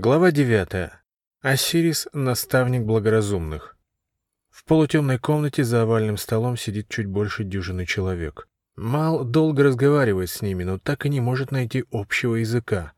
Глава 9. Осирис — наставник благоразумных. В полутемной комнате за овальным столом сидит чуть больше дюжины человек. Мал долго разговаривает с ними, но так и не может найти общего языка.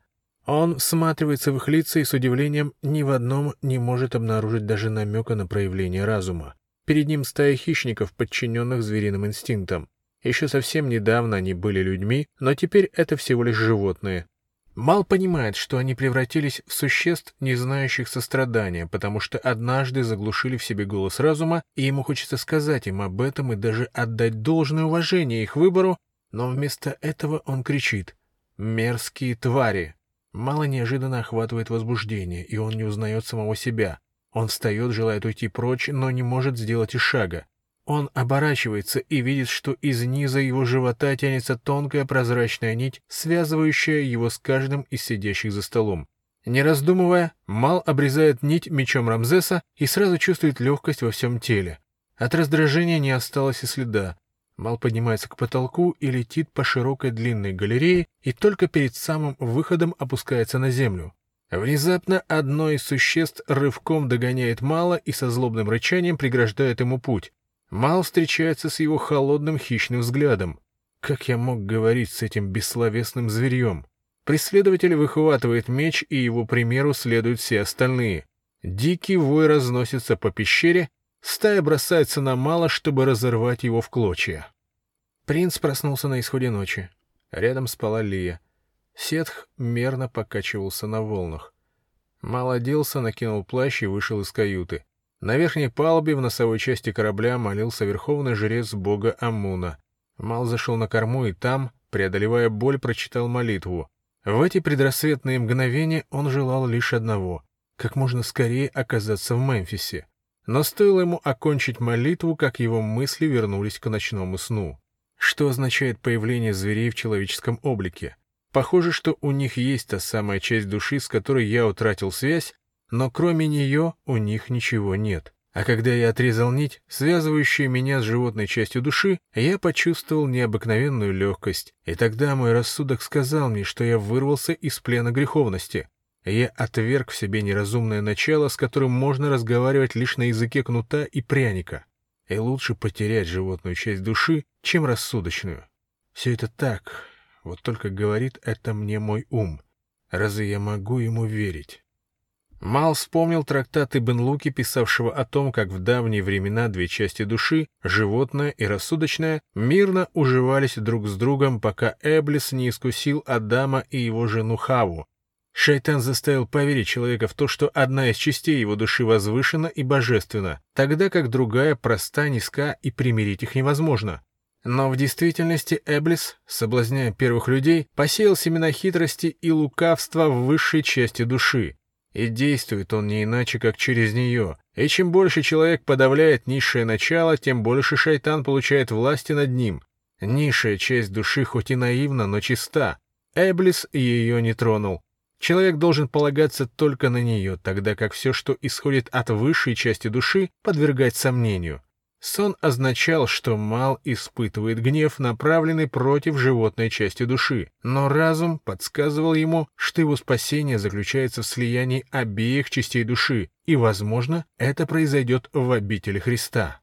Он всматривается в их лица и с удивлением ни в одном не может обнаружить даже намека на проявление разума. Перед ним стая хищников, подчиненных звериным инстинктам. Еще совсем недавно они были людьми, но теперь это всего лишь животные, Мал понимает, что они превратились в существ, не знающих сострадания, потому что однажды заглушили в себе голос разума, и ему хочется сказать им об этом и даже отдать должное уважение их выбору, но вместо этого он кричит «Мерзкие твари!». Мало неожиданно охватывает возбуждение, и он не узнает самого себя. Он встает, желает уйти прочь, но не может сделать и шага. Он оборачивается и видит, что из низа его живота тянется тонкая прозрачная нить, связывающая его с каждым из сидящих за столом. Не раздумывая, Мал обрезает нить мечом Рамзеса и сразу чувствует легкость во всем теле. От раздражения не осталось и следа. Мал поднимается к потолку и летит по широкой длинной галерее, и только перед самым выходом опускается на землю. Внезапно одно из существ рывком догоняет Мала и со злобным рычанием преграждает ему путь. Мал встречается с его холодным хищным взглядом. Как я мог говорить с этим бессловесным зверьем? Преследователь выхватывает меч, и его примеру следуют все остальные. Дикий вой разносится по пещере, стая бросается на Мала, чтобы разорвать его в клочья. Принц проснулся на исходе ночи. Рядом спала Лия. Сетх мерно покачивался на волнах. Мал оделся, накинул плащ и вышел из каюты. На верхней палубе в носовой части корабля молился верховный жрец бога Амуна. Мал зашел на корму и там, преодолевая боль, прочитал молитву. В эти предрассветные мгновения он желал лишь одного — как можно скорее оказаться в Мемфисе. Но стоило ему окончить молитву, как его мысли вернулись к ночному сну. Что означает появление зверей в человеческом облике? Похоже, что у них есть та самая часть души, с которой я утратил связь, но кроме нее у них ничего нет. А когда я отрезал нить, связывающую меня с животной частью души, я почувствовал необыкновенную легкость, и тогда мой рассудок сказал мне, что я вырвался из плена греховности. Я отверг в себе неразумное начало, с которым можно разговаривать лишь на языке кнута и пряника. И лучше потерять животную часть души, чем рассудочную. Все это так, вот только говорит это мне мой ум. Разве я могу ему верить? Мал вспомнил трактат Ибн Луки, писавшего о том, как в давние времена две части души, животное и рассудочное, мирно уживались друг с другом, пока Эблис не искусил Адама и его жену Хаву. Шайтан заставил поверить человека в то, что одна из частей его души возвышена и божественна, тогда как другая проста, низка и примирить их невозможно. Но в действительности Эблис, соблазняя первых людей, посеял семена хитрости и лукавства в высшей части души, и действует он не иначе, как через нее. И чем больше человек подавляет низшее начало, тем больше шайтан получает власти над ним. Низшая часть души хоть и наивна, но чиста. Эблис ее не тронул. Человек должен полагаться только на нее, тогда как все, что исходит от высшей части души, подвергать сомнению. Сон означал, что Мал испытывает гнев, направленный против животной части души, но разум подсказывал ему, что его спасение заключается в слиянии обеих частей души, и, возможно, это произойдет в обители Христа.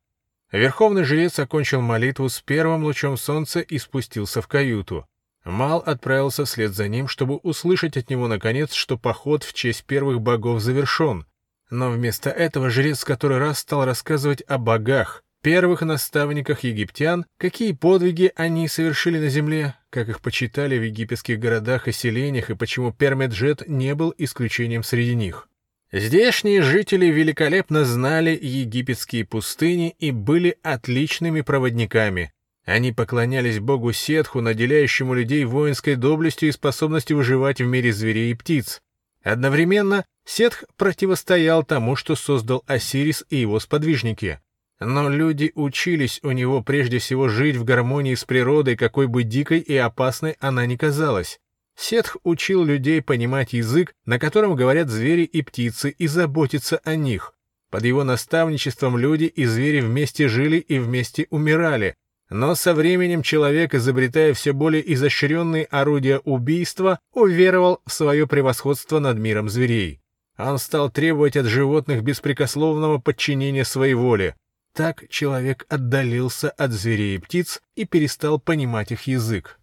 Верховный жрец окончил молитву с первым лучом солнца и спустился в каюту. Мал отправился вслед за ним, чтобы услышать от него, наконец, что поход в честь первых богов завершен. Но вместо этого жрец который раз стал рассказывать о богах, первых наставниках египтян, какие подвиги они совершили на земле, как их почитали в египетских городах и селениях, и почему Пермеджет не был исключением среди них. Здешние жители великолепно знали египетские пустыни и были отличными проводниками. Они поклонялись богу Сетху, наделяющему людей воинской доблестью и способностью выживать в мире зверей и птиц. Одновременно Сетх противостоял тому, что создал Осирис и его сподвижники. Но люди учились у него прежде всего жить в гармонии с природой, какой бы дикой и опасной она ни казалась. Сетх учил людей понимать язык, на котором говорят звери и птицы, и заботиться о них. Под его наставничеством люди и звери вместе жили и вместе умирали. Но со временем человек, изобретая все более изощренные орудия убийства, уверовал в свое превосходство над миром зверей. Он стал требовать от животных беспрекословного подчинения своей воле. Так человек отдалился от зверей и птиц и перестал понимать их язык.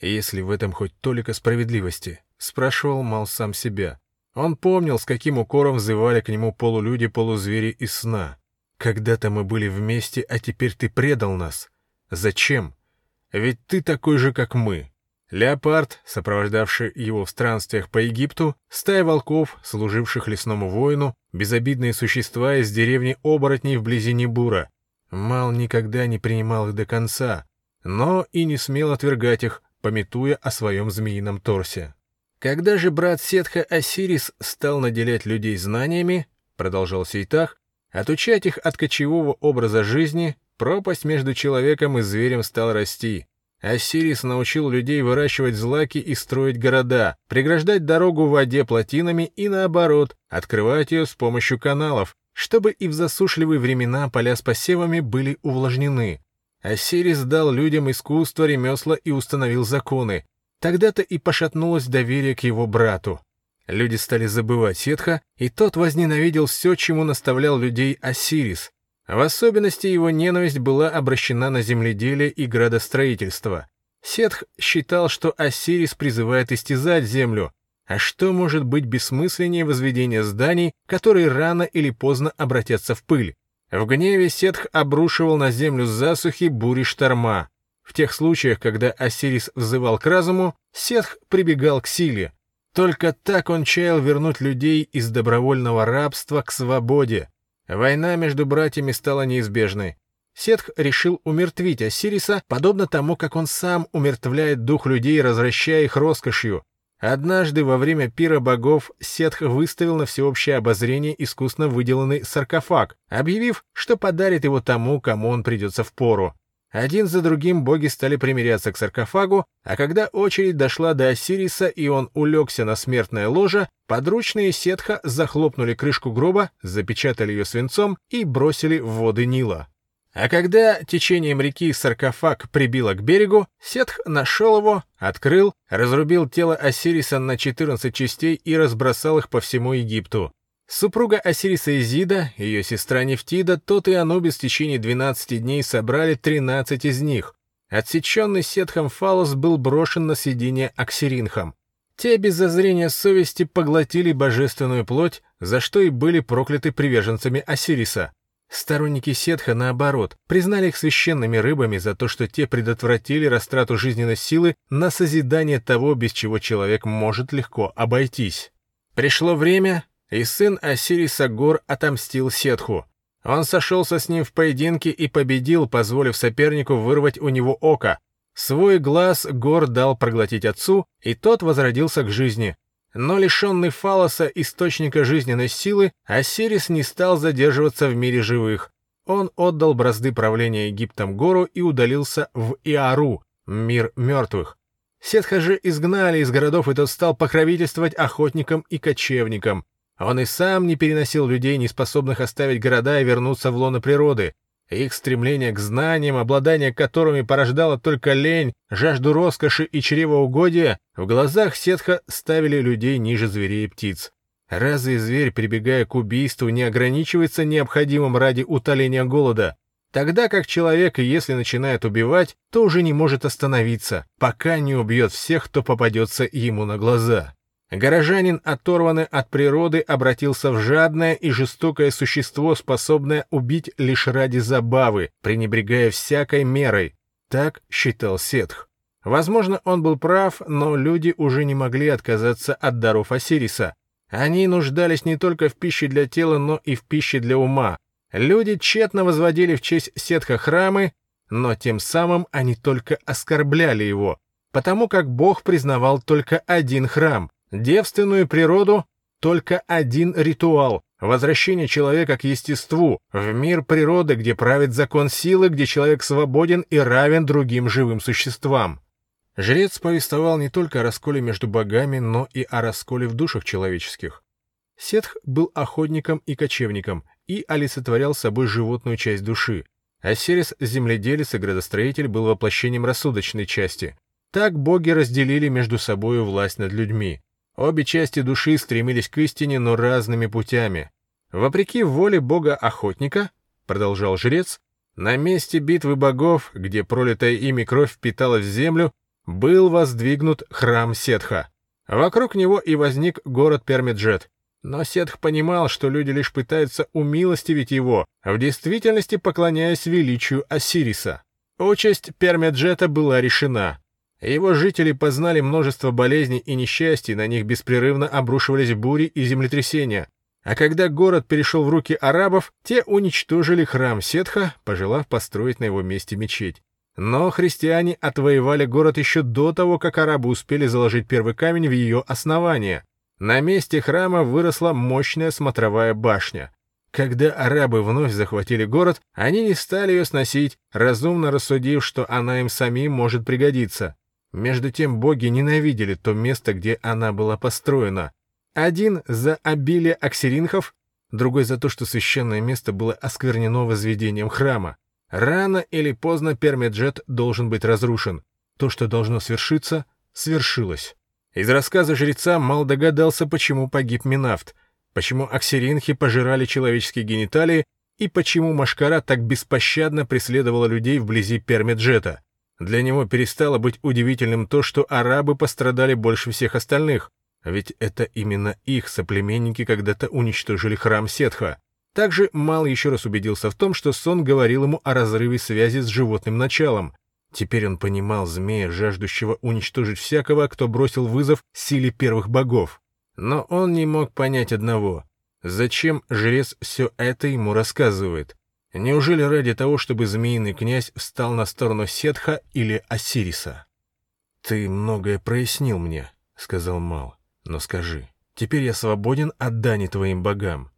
«Если в этом хоть толика справедливости?» — спрашивал Мал сам себя. Он помнил, с каким укором взывали к нему полулюди-полузвери из сна. «Когда-то мы были вместе, а теперь ты предал нас. Зачем? Ведь ты такой же, как мы». Леопард, сопровождавший его в странствиях по Египту, стая волков, служивших лесному воину, безобидные существа из деревни оборотней вблизи Небура. Мал никогда не принимал их до конца, но и не смел отвергать их, пометуя о своем змеином торсе. Когда же брат Сетха Осирис стал наделять людей знаниями, продолжал Сейтах, отучать их от кочевого образа жизни, пропасть между человеком и зверем стала расти. Осирис научил людей выращивать злаки и строить города, преграждать дорогу в воде плотинами и, наоборот, открывать ее с помощью каналов, чтобы и в засушливые времена поля с посевами были увлажнены. Осирис дал людям искусство, ремесла и установил законы, Тогда-то и пошатнулось доверие к его брату. Люди стали забывать Сетха, и тот возненавидел все, чему наставлял людей Осирис. В особенности его ненависть была обращена на земледелие и градостроительство. Сетх считал, что Осирис призывает истязать землю, а что может быть бессмысленнее возведения зданий, которые рано или поздно обратятся в пыль? В гневе Сетх обрушивал на землю засухи, бури, шторма. В тех случаях, когда Осирис взывал к разуму, Сетх прибегал к силе. Только так он чаял вернуть людей из добровольного рабства к свободе. Война между братьями стала неизбежной. Сетх решил умертвить Осириса, подобно тому, как он сам умертвляет дух людей, развращая их роскошью. Однажды во время пира богов Сетх выставил на всеобщее обозрение искусно выделанный саркофаг, объявив, что подарит его тому, кому он придется в пору. Один за другим боги стали примиряться к саркофагу, а когда очередь дошла до Осириса и он улегся на смертное ложе, подручные Сетха захлопнули крышку гроба, запечатали ее свинцом и бросили в воды Нила. А когда течением реки саркофаг прибило к берегу, Сетх нашел его, открыл, разрубил тело Осириса на 14 частей и разбросал их по всему Египту. Супруга Осириса Изида, ее сестра Нефтида, тот и Анубис в течение 12 дней собрали 13 из них. Отсеченный сетхом фалос был брошен на съедение Аксиринхам. Те без зазрения совести поглотили божественную плоть, за что и были прокляты приверженцами Осириса. Сторонники Сетха, наоборот, признали их священными рыбами за то, что те предотвратили растрату жизненной силы на созидание того, без чего человек может легко обойтись. Пришло время, и сын Осириса Гор отомстил Сетху. Он сошелся с ним в поединке и победил, позволив сопернику вырвать у него око. Свой глаз Гор дал проглотить отцу, и тот возродился к жизни. Но лишенный фалоса, источника жизненной силы, Осирис не стал задерживаться в мире живых. Он отдал бразды правления Египтом Гору и удалился в Иару, мир мертвых. Сетха же изгнали из городов, и тот стал покровительствовать охотникам и кочевникам. Он и сам не переносил людей, не способных оставить города и вернуться в лоно природы. Их стремление к знаниям, обладание которыми порождало только лень, жажду роскоши и чревоугодия, в глазах Сетха ставили людей ниже зверей и птиц. Разве зверь, прибегая к убийству, не ограничивается необходимым ради утоления голода? Тогда как человек, если начинает убивать, то уже не может остановиться, пока не убьет всех, кто попадется ему на глаза. Горожанин, оторванный от природы, обратился в жадное и жестокое существо, способное убить лишь ради забавы, пренебрегая всякой мерой. Так считал Сетх. Возможно, он был прав, но люди уже не могли отказаться от даров Осириса. Они нуждались не только в пище для тела, но и в пище для ума. Люди тщетно возводили в честь Сетха храмы, но тем самым они только оскорбляли его, потому как Бог признавал только один храм — Девственную природу — только один ритуал — возвращение человека к естеству, в мир природы, где правит закон силы, где человек свободен и равен другим живым существам. Жрец повествовал не только о расколе между богами, но и о расколе в душах человеческих. Сетх был охотником и кочевником и олицетворял собой животную часть души. Осирис, земледелец и градостроитель, был воплощением рассудочной части. Так боги разделили между собою власть над людьми. Обе части души стремились к истине, но разными путями. Вопреки воле бога-охотника, продолжал жрец, на месте битвы богов, где пролитая ими кровь впиталась в землю, был воздвигнут храм Сетха. Вокруг него и возник город Пермиджет. Но Сетх понимал, что люди лишь пытаются умилостивить его, в действительности поклоняясь величию Осириса. Участь Пермиджета была решена. Его жители познали множество болезней и несчастий, на них беспрерывно обрушивались бури и землетрясения. А когда город перешел в руки арабов, те уничтожили храм Сетха, пожелав построить на его месте мечеть. Но христиане отвоевали город еще до того, как арабы успели заложить первый камень в ее основание. На месте храма выросла мощная смотровая башня. Когда арабы вновь захватили город, они не стали ее сносить, разумно рассудив, что она им самим может пригодиться. Между тем боги ненавидели то место, где она была построена. Один за обилие аксеринхов, другой за то, что священное место было осквернено возведением храма. Рано или поздно Пермеджет должен быть разрушен. То, что должно свершиться, свершилось. Из рассказа жреца Мал догадался, почему погиб Минафт, почему аксеринхи пожирали человеческие гениталии и почему Машкара так беспощадно преследовала людей вблизи Пермеджета. Для него перестало быть удивительным то, что арабы пострадали больше всех остальных, ведь это именно их соплеменники когда-то уничтожили храм Сетха. Также Мал еще раз убедился в том, что сон говорил ему о разрыве связи с животным началом. Теперь он понимал змея, жаждущего уничтожить всякого, кто бросил вызов силе первых богов. Но он не мог понять одного. Зачем жрец все это ему рассказывает? Неужели ради того, чтобы змеиный князь встал на сторону Сетха или Осириса? «Ты многое прояснил мне», — сказал Мал. «Но скажи, теперь я свободен от дани твоим богам».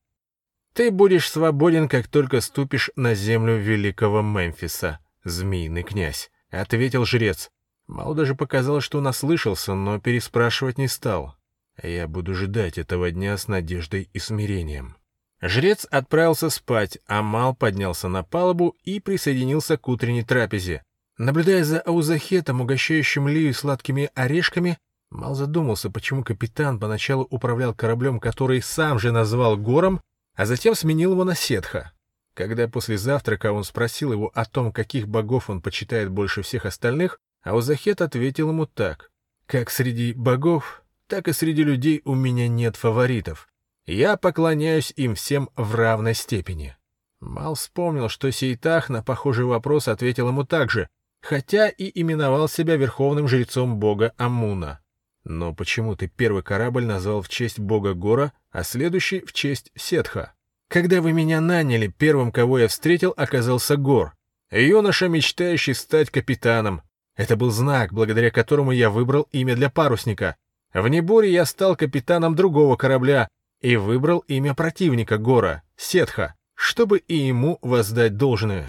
«Ты будешь свободен, как только ступишь на землю великого Мемфиса, змеиный князь», — ответил жрец. Мал даже показалось, что он ослышался, но переспрашивать не стал. «Я буду ждать этого дня с надеждой и смирением». Жрец отправился спать, а Мал поднялся на палубу и присоединился к утренней трапезе. Наблюдая за Аузахетом, угощающим Лию сладкими орешками, Мал задумался, почему капитан поначалу управлял кораблем, который сам же назвал гором, а затем сменил его на Сетха. Когда после завтрака он спросил его о том, каких богов он почитает больше всех остальных, Аузахет ответил ему так. «Как среди богов, так и среди людей у меня нет фаворитов. Я поклоняюсь им всем в равной степени. Мал вспомнил, что Сейтах на похожий вопрос ответил ему так же, хотя и именовал себя верховным жрецом бога Амуна. Но почему ты первый корабль назвал в честь бога Гора, а следующий в честь Сетха? Когда вы меня наняли, первым, кого я встретил, оказался Гор, юноша, мечтающий стать капитаном. Это был знак, благодаря которому я выбрал имя для парусника. В Неборе я стал капитаном другого корабля, и выбрал имя противника Гора, Сетха, чтобы и ему воздать должное.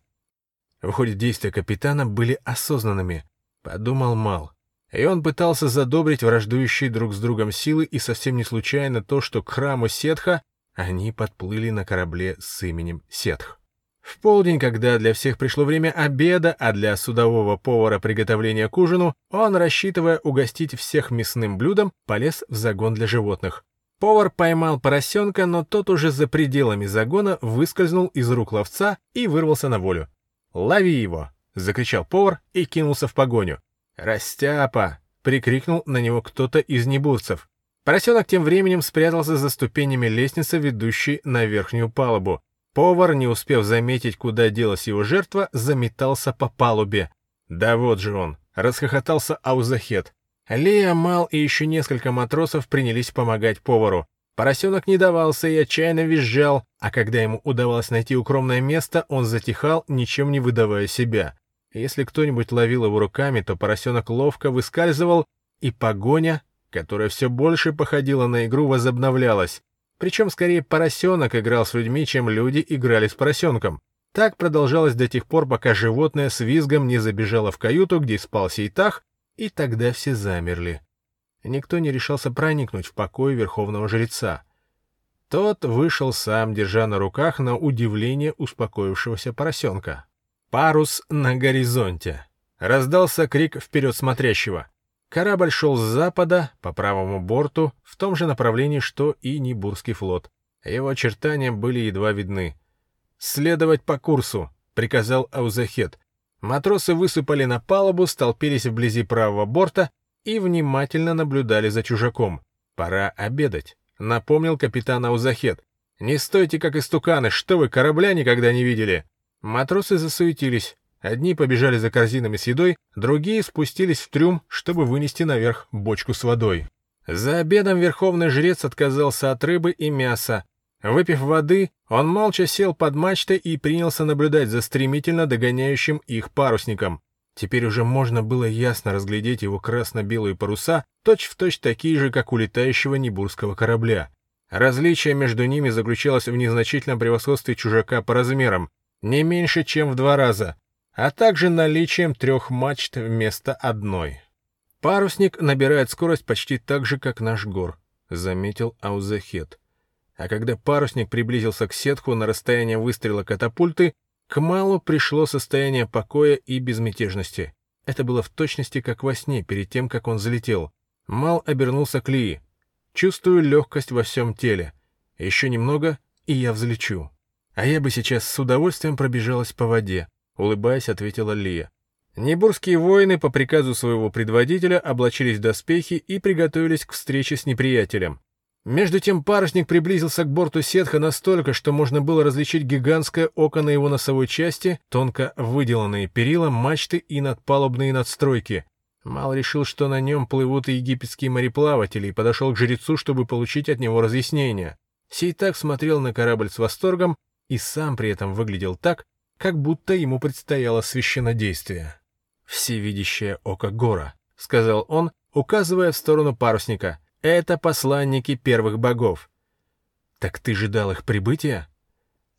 Выходит, действия капитана были осознанными, подумал Мал. И он пытался задобрить враждующие друг с другом силы, и совсем не случайно то, что к храму Сетха они подплыли на корабле с именем Сетх. В полдень, когда для всех пришло время обеда, а для судового повара приготовления к ужину, он, рассчитывая угостить всех мясным блюдом, полез в загон для животных. Повар поймал поросенка, но тот уже за пределами загона выскользнул из рук ловца и вырвался на волю. «Лови его!» — закричал повар и кинулся в погоню. «Растяпа!» — прикрикнул на него кто-то из небурцев. Поросенок тем временем спрятался за ступенями лестницы, ведущей на верхнюю палубу. Повар, не успев заметить, куда делась его жертва, заметался по палубе. «Да вот же он!» — расхохотался Аузахет. Лея, Мал и еще несколько матросов принялись помогать повару. Поросенок не давался и отчаянно визжал, а когда ему удавалось найти укромное место, он затихал, ничем не выдавая себя. Если кто-нибудь ловил его руками, то поросенок ловко выскальзывал, и погоня, которая все больше походила на игру, возобновлялась. Причем скорее поросенок играл с людьми, чем люди играли с поросенком. Так продолжалось до тех пор, пока животное с визгом не забежало в каюту, где спал Сейтах, и тогда все замерли. Никто не решался проникнуть в покой верховного жреца. Тот вышел сам, держа на руках на удивление успокоившегося поросенка. «Парус на горизонте!» — раздался крик вперед смотрящего. Корабль шел с запада, по правому борту, в том же направлении, что и Нибурский флот. Его очертания были едва видны. «Следовать по курсу», — приказал Аузахет. Матросы высыпали на палубу, столпились вблизи правого борта и внимательно наблюдали за чужаком. «Пора обедать», — напомнил капитан Аузахет. «Не стойте, как истуканы, что вы корабля никогда не видели?» Матросы засуетились. Одни побежали за корзинами с едой, другие спустились в трюм, чтобы вынести наверх бочку с водой. За обедом верховный жрец отказался от рыбы и мяса, Выпив воды, он молча сел под мачтой и принялся наблюдать за стремительно догоняющим их парусником. Теперь уже можно было ясно разглядеть его красно-белые паруса, точь-в-точь точь такие же, как у летающего Небурского корабля. Различие между ними заключалось в незначительном превосходстве чужака по размерам, не меньше, чем в два раза, а также наличием трех мачт вместо одной. «Парусник набирает скорость почти так же, как наш гор», — заметил Аузахет а когда парусник приблизился к сетху на расстояние выстрела катапульты, к Малу пришло состояние покоя и безмятежности. Это было в точности как во сне, перед тем, как он залетел. Мал обернулся к Лии. «Чувствую легкость во всем теле. Еще немного, и я взлечу». «А я бы сейчас с удовольствием пробежалась по воде», — улыбаясь, ответила Лия. Небурские воины по приказу своего предводителя облачились в доспехи и приготовились к встрече с неприятелем. Между тем парусник приблизился к борту сетха настолько, что можно было различить гигантское око на его носовой части, тонко выделанные перила, мачты и надпалубные надстройки. Мал решил, что на нем плывут египетские мореплаватели, и подошел к жрецу, чтобы получить от него разъяснение. Сей так смотрел на корабль с восторгом и сам при этом выглядел так, как будто ему предстояло священнодействие. «Всевидящее око Гора», — сказал он, указывая в сторону парусника — это посланники первых богов. Так ты же дал их прибытия?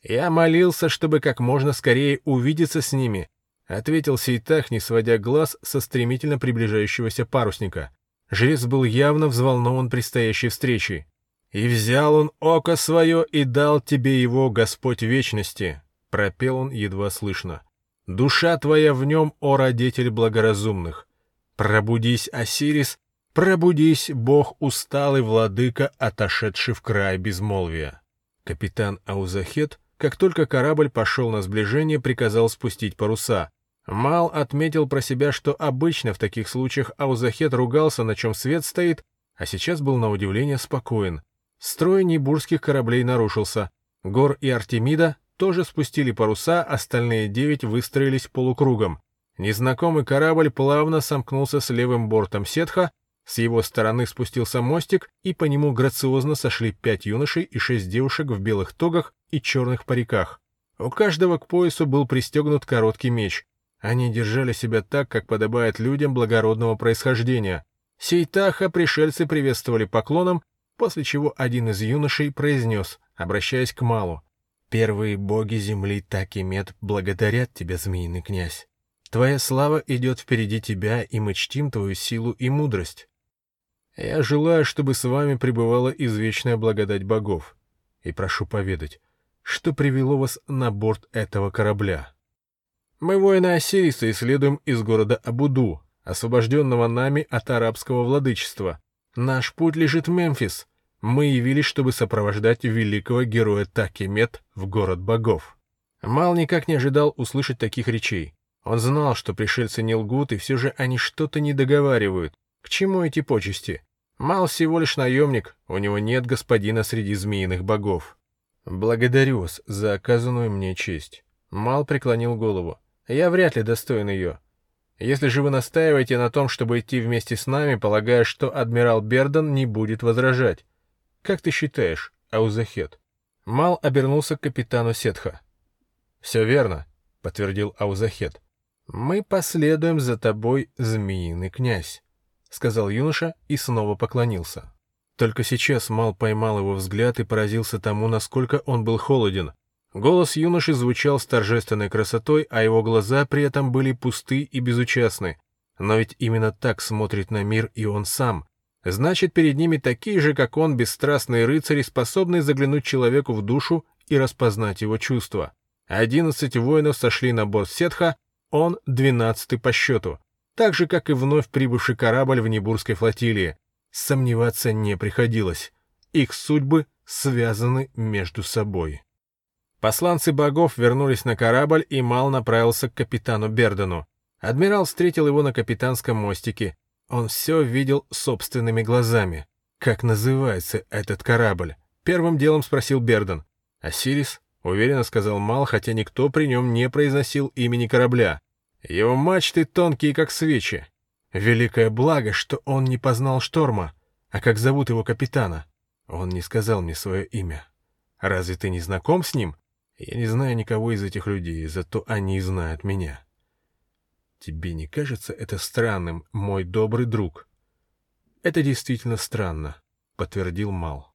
Я молился, чтобы как можно скорее увидеться с ними, ответил Сейтах, не сводя глаз со стремительно приближающегося парусника. Жрец был явно взволнован предстоящей встречей. «И взял он око свое и дал тебе его, Господь вечности», — пропел он едва слышно. «Душа твоя в нем, о родитель благоразумных! Пробудись, Осирис, Пробудись, бог усталый владыка, отошедший в край безмолвия. Капитан Аузахет, как только корабль пошел на сближение, приказал спустить паруса. Мал отметил про себя, что обычно в таких случаях Аузахет ругался, на чем свет стоит, а сейчас был на удивление спокоен. Строй небурских кораблей нарушился. Гор и Артемида тоже спустили паруса, остальные девять выстроились полукругом. Незнакомый корабль плавно сомкнулся с левым бортом сетха, с его стороны спустился мостик, и по нему грациозно сошли пять юношей и шесть девушек в белых тогах и черных париках. У каждого к поясу был пристегнут короткий меч. Они держали себя так, как подобает людям благородного происхождения. Сейтаха пришельцы приветствовали поклоном, после чего один из юношей произнес, обращаясь к Малу. «Первые боги земли так и мед благодарят тебя, змеиный князь. Твоя слава идет впереди тебя, и мы чтим твою силу и мудрость. Я желаю, чтобы с вами пребывала извечная благодать богов. И прошу поведать, что привело вас на борт этого корабля. Мы воины Осириса исследуем из города Абуду, освобожденного нами от арабского владычества. Наш путь лежит в Мемфис. Мы явились, чтобы сопровождать великого героя Такимет в город богов. Мал никак не ожидал услышать таких речей. Он знал, что пришельцы не лгут, и все же они что-то не договаривают. Чему эти почести? Мал всего лишь наемник, у него нет господина среди змеиных богов. Благодарю вас за оказанную мне честь. Мал преклонил голову. Я вряд ли достоин ее. Если же вы настаиваете на том, чтобы идти вместе с нами, полагая, что адмирал Бердон не будет возражать. Как ты считаешь, Аузахет? Мал обернулся к капитану Сетха. «Все верно», — подтвердил Аузахет. «Мы последуем за тобой, змеиный князь». — сказал юноша и снова поклонился. Только сейчас Мал поймал его взгляд и поразился тому, насколько он был холоден. Голос юноши звучал с торжественной красотой, а его глаза при этом были пусты и безучастны. Но ведь именно так смотрит на мир и он сам. Значит, перед ними такие же, как он, бесстрастные рыцари, способные заглянуть человеку в душу и распознать его чувства. Одиннадцать воинов сошли на борт Сетха, он двенадцатый по счету. Так же, как и вновь прибывший корабль в Небурской флотилии. Сомневаться не приходилось. Их судьбы связаны между собой. Посланцы богов вернулись на корабль, и Мал направился к капитану Бердену. Адмирал встретил его на капитанском мостике. Он все видел собственными глазами. «Как называется этот корабль?» Первым делом спросил Берден. «Осирис?» — уверенно сказал Мал, хотя никто при нем не произносил имени корабля. «Его мачты тонкие, как свечи. Великое благо, что он не познал шторма. А как зовут его капитана?» Он не сказал мне свое имя. «Разве ты не знаком с ним?» «Я не знаю никого из этих людей, зато они знают меня». «Тебе не кажется это странным, мой добрый друг?» «Это действительно странно», — подтвердил Мал.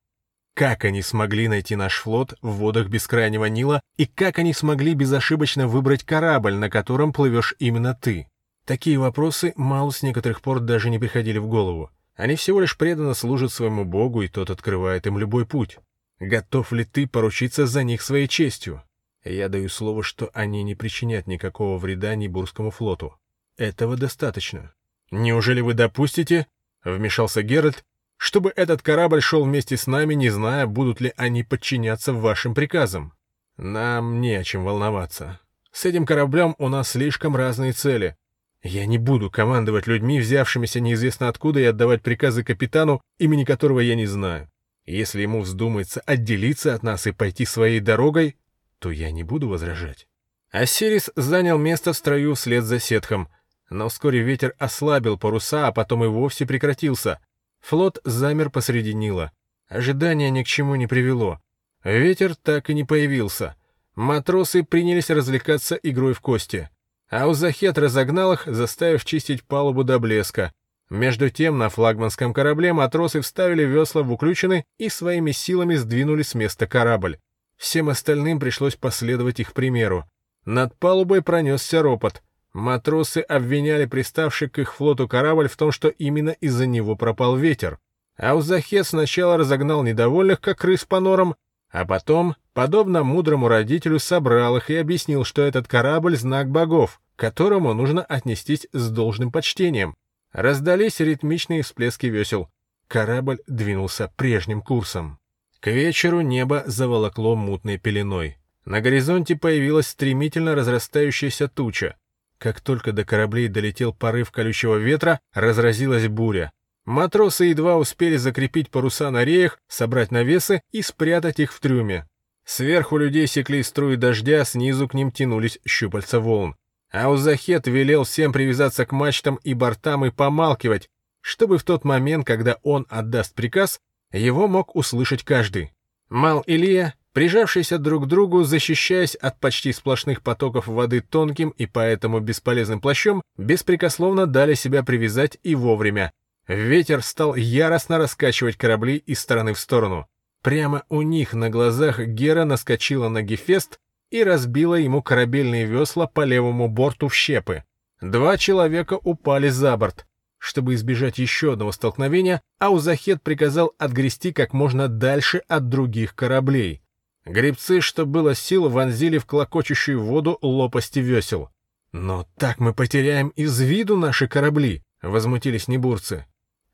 «Как они смогли найти наш флот в водах Бескрайнего Нила и как они смогли безошибочно выбрать корабль, на котором плывешь именно ты?» Такие вопросы Малу с некоторых пор даже не приходили в голову. Они всего лишь преданно служат своему богу, и тот открывает им любой путь. Готов ли ты поручиться за них своей честью? Я даю слово, что они не причинят никакого вреда Нибурскому флоту. Этого достаточно. Неужели вы допустите, — вмешался Геральт, — чтобы этот корабль шел вместе с нами, не зная, будут ли они подчиняться вашим приказам? Нам не о чем волноваться. С этим кораблем у нас слишком разные цели. Я не буду командовать людьми, взявшимися неизвестно откуда, и отдавать приказы капитану, имени которого я не знаю. Если ему вздумается отделиться от нас и пойти своей дорогой, то я не буду возражать. Осирис занял место в строю вслед за сетхом, но вскоре ветер ослабил паруса, а потом и вовсе прекратился. Флот замер посреди Нила. Ожидание ни к чему не привело. Ветер так и не появился. Матросы принялись развлекаться игрой в кости — Аузахет разогнал их, заставив чистить палубу до блеска. Между тем на флагманском корабле матросы вставили весла в уключены и своими силами сдвинули с места корабль. Всем остальным пришлось последовать их примеру. Над палубой пронесся ропот. Матросы обвиняли приставший к их флоту корабль в том, что именно из-за него пропал ветер. Аузахет сначала разогнал недовольных, как крыс по норам, а потом, подобно мудрому родителю, собрал их и объяснил, что этот корабль — знак богов, к которому нужно отнестись с должным почтением. Раздались ритмичные всплески весел. Корабль двинулся прежним курсом. К вечеру небо заволокло мутной пеленой. На горизонте появилась стремительно разрастающаяся туча. Как только до кораблей долетел порыв колючего ветра, разразилась буря. Матросы едва успели закрепить паруса на реях, собрать навесы и спрятать их в трюме. Сверху людей секли струи дождя, снизу к ним тянулись щупальца волн. Аузахет велел всем привязаться к мачтам и бортам и помалкивать, чтобы в тот момент, когда он отдаст приказ, его мог услышать каждый. Мал и Лия, прижавшиеся друг к другу, защищаясь от почти сплошных потоков воды тонким и поэтому бесполезным плащом, беспрекословно дали себя привязать и вовремя, Ветер стал яростно раскачивать корабли из стороны в сторону. Прямо у них на глазах Гера наскочила на Гефест и разбила ему корабельные весла по левому борту в щепы. Два человека упали за борт. Чтобы избежать еще одного столкновения, Аузахет приказал отгрести как можно дальше от других кораблей. Гребцы, что было сил, вонзили в клокочущую воду лопасти весел. «Но так мы потеряем из виду наши корабли», — возмутились небурцы.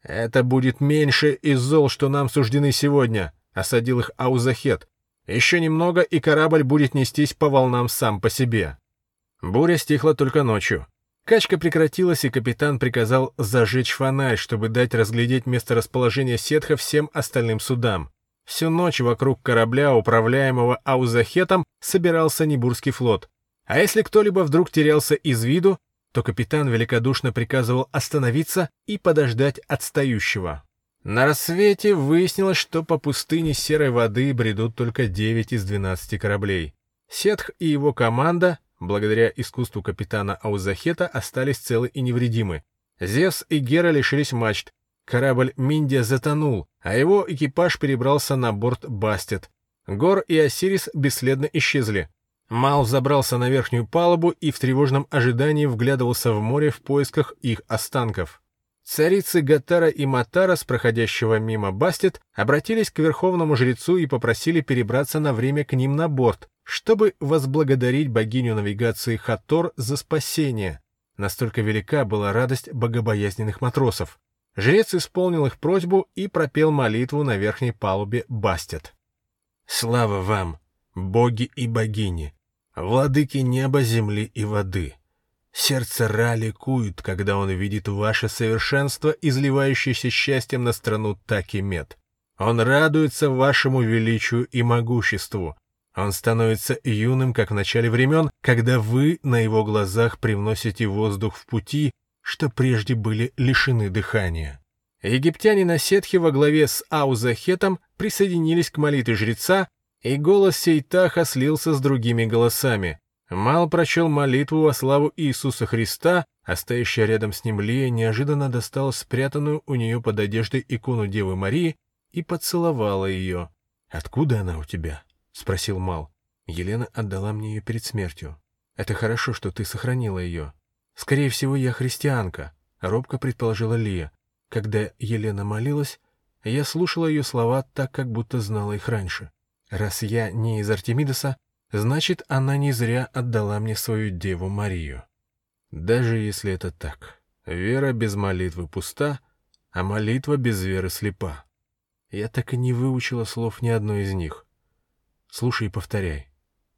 «Это будет меньше из зол, что нам суждены сегодня», — осадил их Аузахет. «Еще немного, и корабль будет нестись по волнам сам по себе». Буря стихла только ночью. Качка прекратилась, и капитан приказал зажечь фонарь, чтобы дать разглядеть месторасположение сетха всем остальным судам. Всю ночь вокруг корабля, управляемого Аузахетом, собирался Небурский флот. А если кто-либо вдруг терялся из виду, то капитан великодушно приказывал остановиться и подождать отстающего. На рассвете выяснилось, что по пустыне серой воды бредут только 9 из 12 кораблей. Сетх и его команда, благодаря искусству капитана Аузахета, остались целы и невредимы. Зевс и Гера лишились мачт. Корабль Миндия затонул, а его экипаж перебрался на борт Бастет. Гор и Осирис бесследно исчезли. Мал забрался на верхнюю палубу и в тревожном ожидании вглядывался в море в поисках их останков. Царицы Гатара и Матара с проходящего мимо Бастет обратились к верховному жрецу и попросили перебраться на время к ним на борт, чтобы возблагодарить богиню навигации Хатор за спасение. Настолько велика была радость богобоязненных матросов. Жрец исполнил их просьбу и пропел молитву на верхней палубе Бастет. «Слава вам, боги и богини, владыки неба, земли и воды!» Сердце Ра ликует, когда он видит ваше совершенство, изливающееся счастьем на страну Такимет. Он радуется вашему величию и могуществу. Он становится юным, как в начале времен, когда вы на его глазах привносите воздух в пути, что прежде были лишены дыхания. Египтяне на сетхе во главе с Аузахетом присоединились к молитве жреца, и голос Сейтаха слился с другими голосами. Мал прочел молитву во славу Иисуса Христа, а стоящая рядом с ним Лия неожиданно достала спрятанную у нее под одеждой икону Девы Марии и поцеловала ее. «Откуда она у тебя?» — спросил Мал. «Елена отдала мне ее перед смертью. Это хорошо, что ты сохранила ее. Скорее всего, я христианка», — робко предположила Лия. Когда Елена молилась, я слушала ее слова так, как будто знала их раньше. Раз я не из Артемидоса, Значит, она не зря отдала мне свою Деву Марию. Даже если это так, вера без молитвы пуста, а молитва без веры слепа. Я так и не выучила слов ни одной из них. Слушай и повторяй.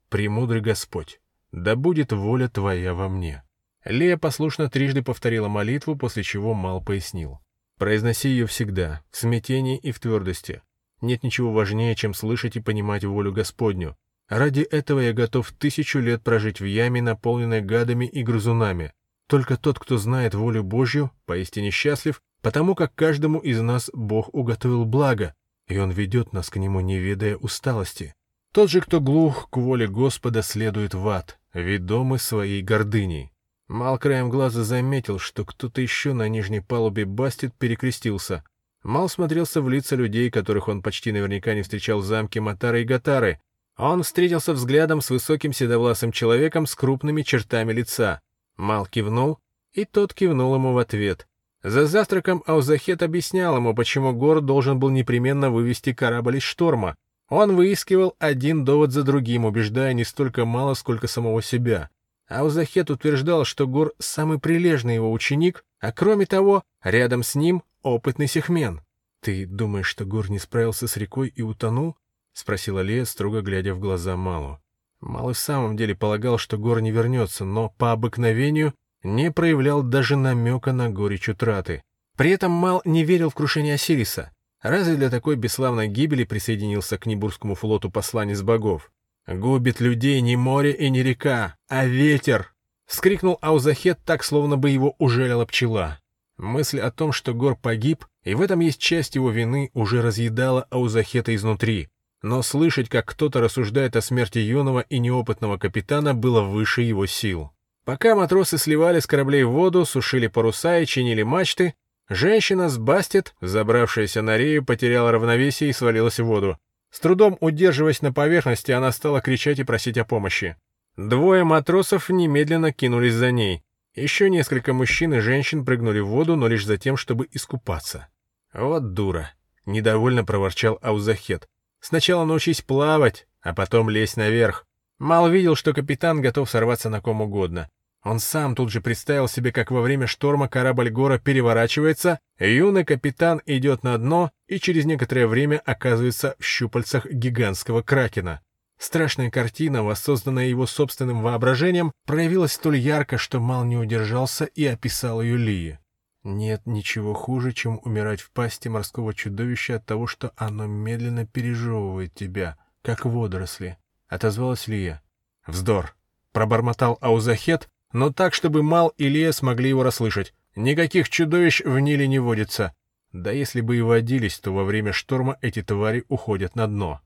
«Премудрый Господь, да будет воля Твоя во мне». Лея послушно трижды повторила молитву, после чего Мал пояснил. «Произноси ее всегда, в смятении и в твердости. Нет ничего важнее, чем слышать и понимать волю Господню, Ради этого я готов тысячу лет прожить в яме, наполненной гадами и грызунами. Только тот, кто знает волю Божью, поистине счастлив, потому как каждому из нас Бог уготовил благо, и Он ведет нас к Нему, не ведая усталости. Тот же, кто глух к воле Господа, следует в ад, ведомый своей гордыней. Мал краем глаза заметил, что кто-то еще на нижней палубе Бастит перекрестился. Мал смотрелся в лица людей, которых он почти наверняка не встречал в замке Матары и Гатары, он встретился взглядом с высоким седовласым человеком с крупными чертами лица. Мал кивнул, и тот кивнул ему в ответ. За завтраком Аузахет объяснял ему, почему Гор должен был непременно вывести корабль из шторма. Он выискивал один довод за другим, убеждая не столько Мала, сколько самого себя. Аузахет утверждал, что Гор — самый прилежный его ученик, а кроме того, рядом с ним опытный сехмен. «Ты думаешь, что Гор не справился с рекой и утонул?» — спросила Лея, строго глядя в глаза Малу. Мал и в самом деле полагал, что Гор не вернется, но по обыкновению не проявлял даже намека на горечь утраты. При этом Мал не верил в крушение Осириса. Разве для такой бесславной гибели присоединился к Небурскому флоту посланец богов? «Губит людей не море и не река, а ветер!» — вскрикнул Аузахет так, словно бы его ужалила пчела. Мысль о том, что Гор погиб, и в этом есть часть его вины, уже разъедала Аузахета изнутри но слышать, как кто-то рассуждает о смерти юного и неопытного капитана, было выше его сил. Пока матросы сливали с кораблей воду, сушили паруса и чинили мачты, женщина с бастет, забравшаяся на рею, потеряла равновесие и свалилась в воду. С трудом удерживаясь на поверхности, она стала кричать и просить о помощи. Двое матросов немедленно кинулись за ней. Еще несколько мужчин и женщин прыгнули в воду, но лишь за тем, чтобы искупаться. «Вот дура!» — недовольно проворчал Аузахет. Сначала научись плавать, а потом лезь наверх. Мал видел, что капитан готов сорваться на ком угодно. Он сам тут же представил себе, как во время шторма корабль Гора переворачивается, юный капитан идет на дно и через некоторое время оказывается в щупальцах гигантского кракена. Страшная картина, воссозданная его собственным воображением, проявилась столь ярко, что Мал не удержался и описал ее Лии. Нет ничего хуже, чем умирать в пасти морского чудовища от того, что оно медленно пережевывает тебя, как водоросли, — отозвалась Лия. Вздор. Пробормотал Аузахет, но так, чтобы Мал и Лия смогли его расслышать. Никаких чудовищ в Ниле не водится. Да если бы и водились, то во время шторма эти твари уходят на дно.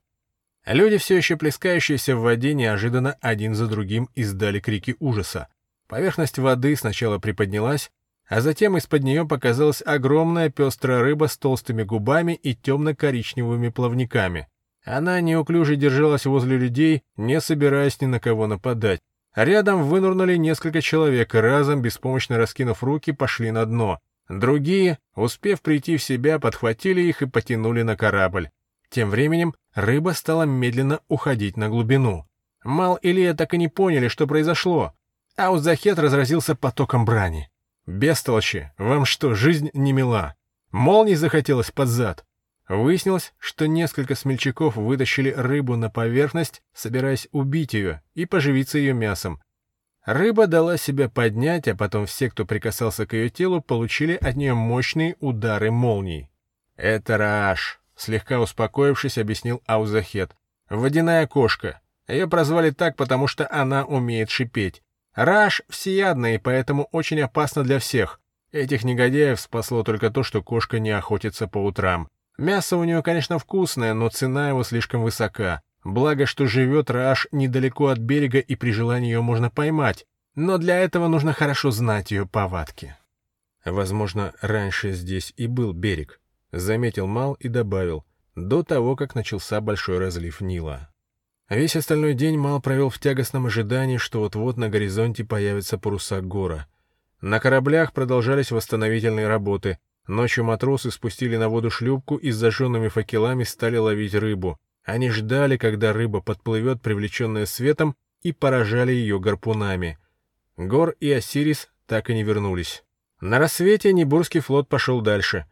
Люди, все еще плескающиеся в воде, неожиданно один за другим издали крики ужаса. Поверхность воды сначала приподнялась, а затем из-под нее показалась огромная пестрая рыба с толстыми губами и темно-коричневыми плавниками. Она неуклюже держалась возле людей, не собираясь ни на кого нападать. Рядом вынурнули несколько человек и разом, беспомощно раскинув руки, пошли на дно. Другие, успев прийти в себя, подхватили их и потянули на корабль. Тем временем рыба стала медленно уходить на глубину. Мал и Лия так и не поняли, что произошло. Аузахет разразился потоком брани. «Бестолочи, вам что, жизнь не мила? Молнии захотелось под зад?» Выяснилось, что несколько смельчаков вытащили рыбу на поверхность, собираясь убить ее и поживиться ее мясом. Рыба дала себя поднять, а потом все, кто прикасался к ее телу, получили от нее мощные удары молний. «Это Рааш», — слегка успокоившись, объяснил Аузахет. «Водяная кошка. Ее прозвали так, потому что она умеет шипеть. Раш всеядный, и поэтому очень опасно для всех. Этих негодяев спасло только то, что кошка не охотится по утрам. Мясо у нее, конечно, вкусное, но цена его слишком высока. Благо, что живет Раш недалеко от берега, и при желании ее можно поймать. Но для этого нужно хорошо знать ее повадки. Возможно, раньше здесь и был берег. Заметил Мал и добавил, до того, как начался большой разлив Нила. Весь остальной день Мал провел в тягостном ожидании, что вот-вот на горизонте появятся паруса гора. На кораблях продолжались восстановительные работы. Ночью матросы спустили на воду шлюпку и с зажженными факелами стали ловить рыбу. Они ждали, когда рыба подплывет, привлеченная светом, и поражали ее гарпунами. Гор и Осирис так и не вернулись. На рассвете Небурский флот пошел дальше.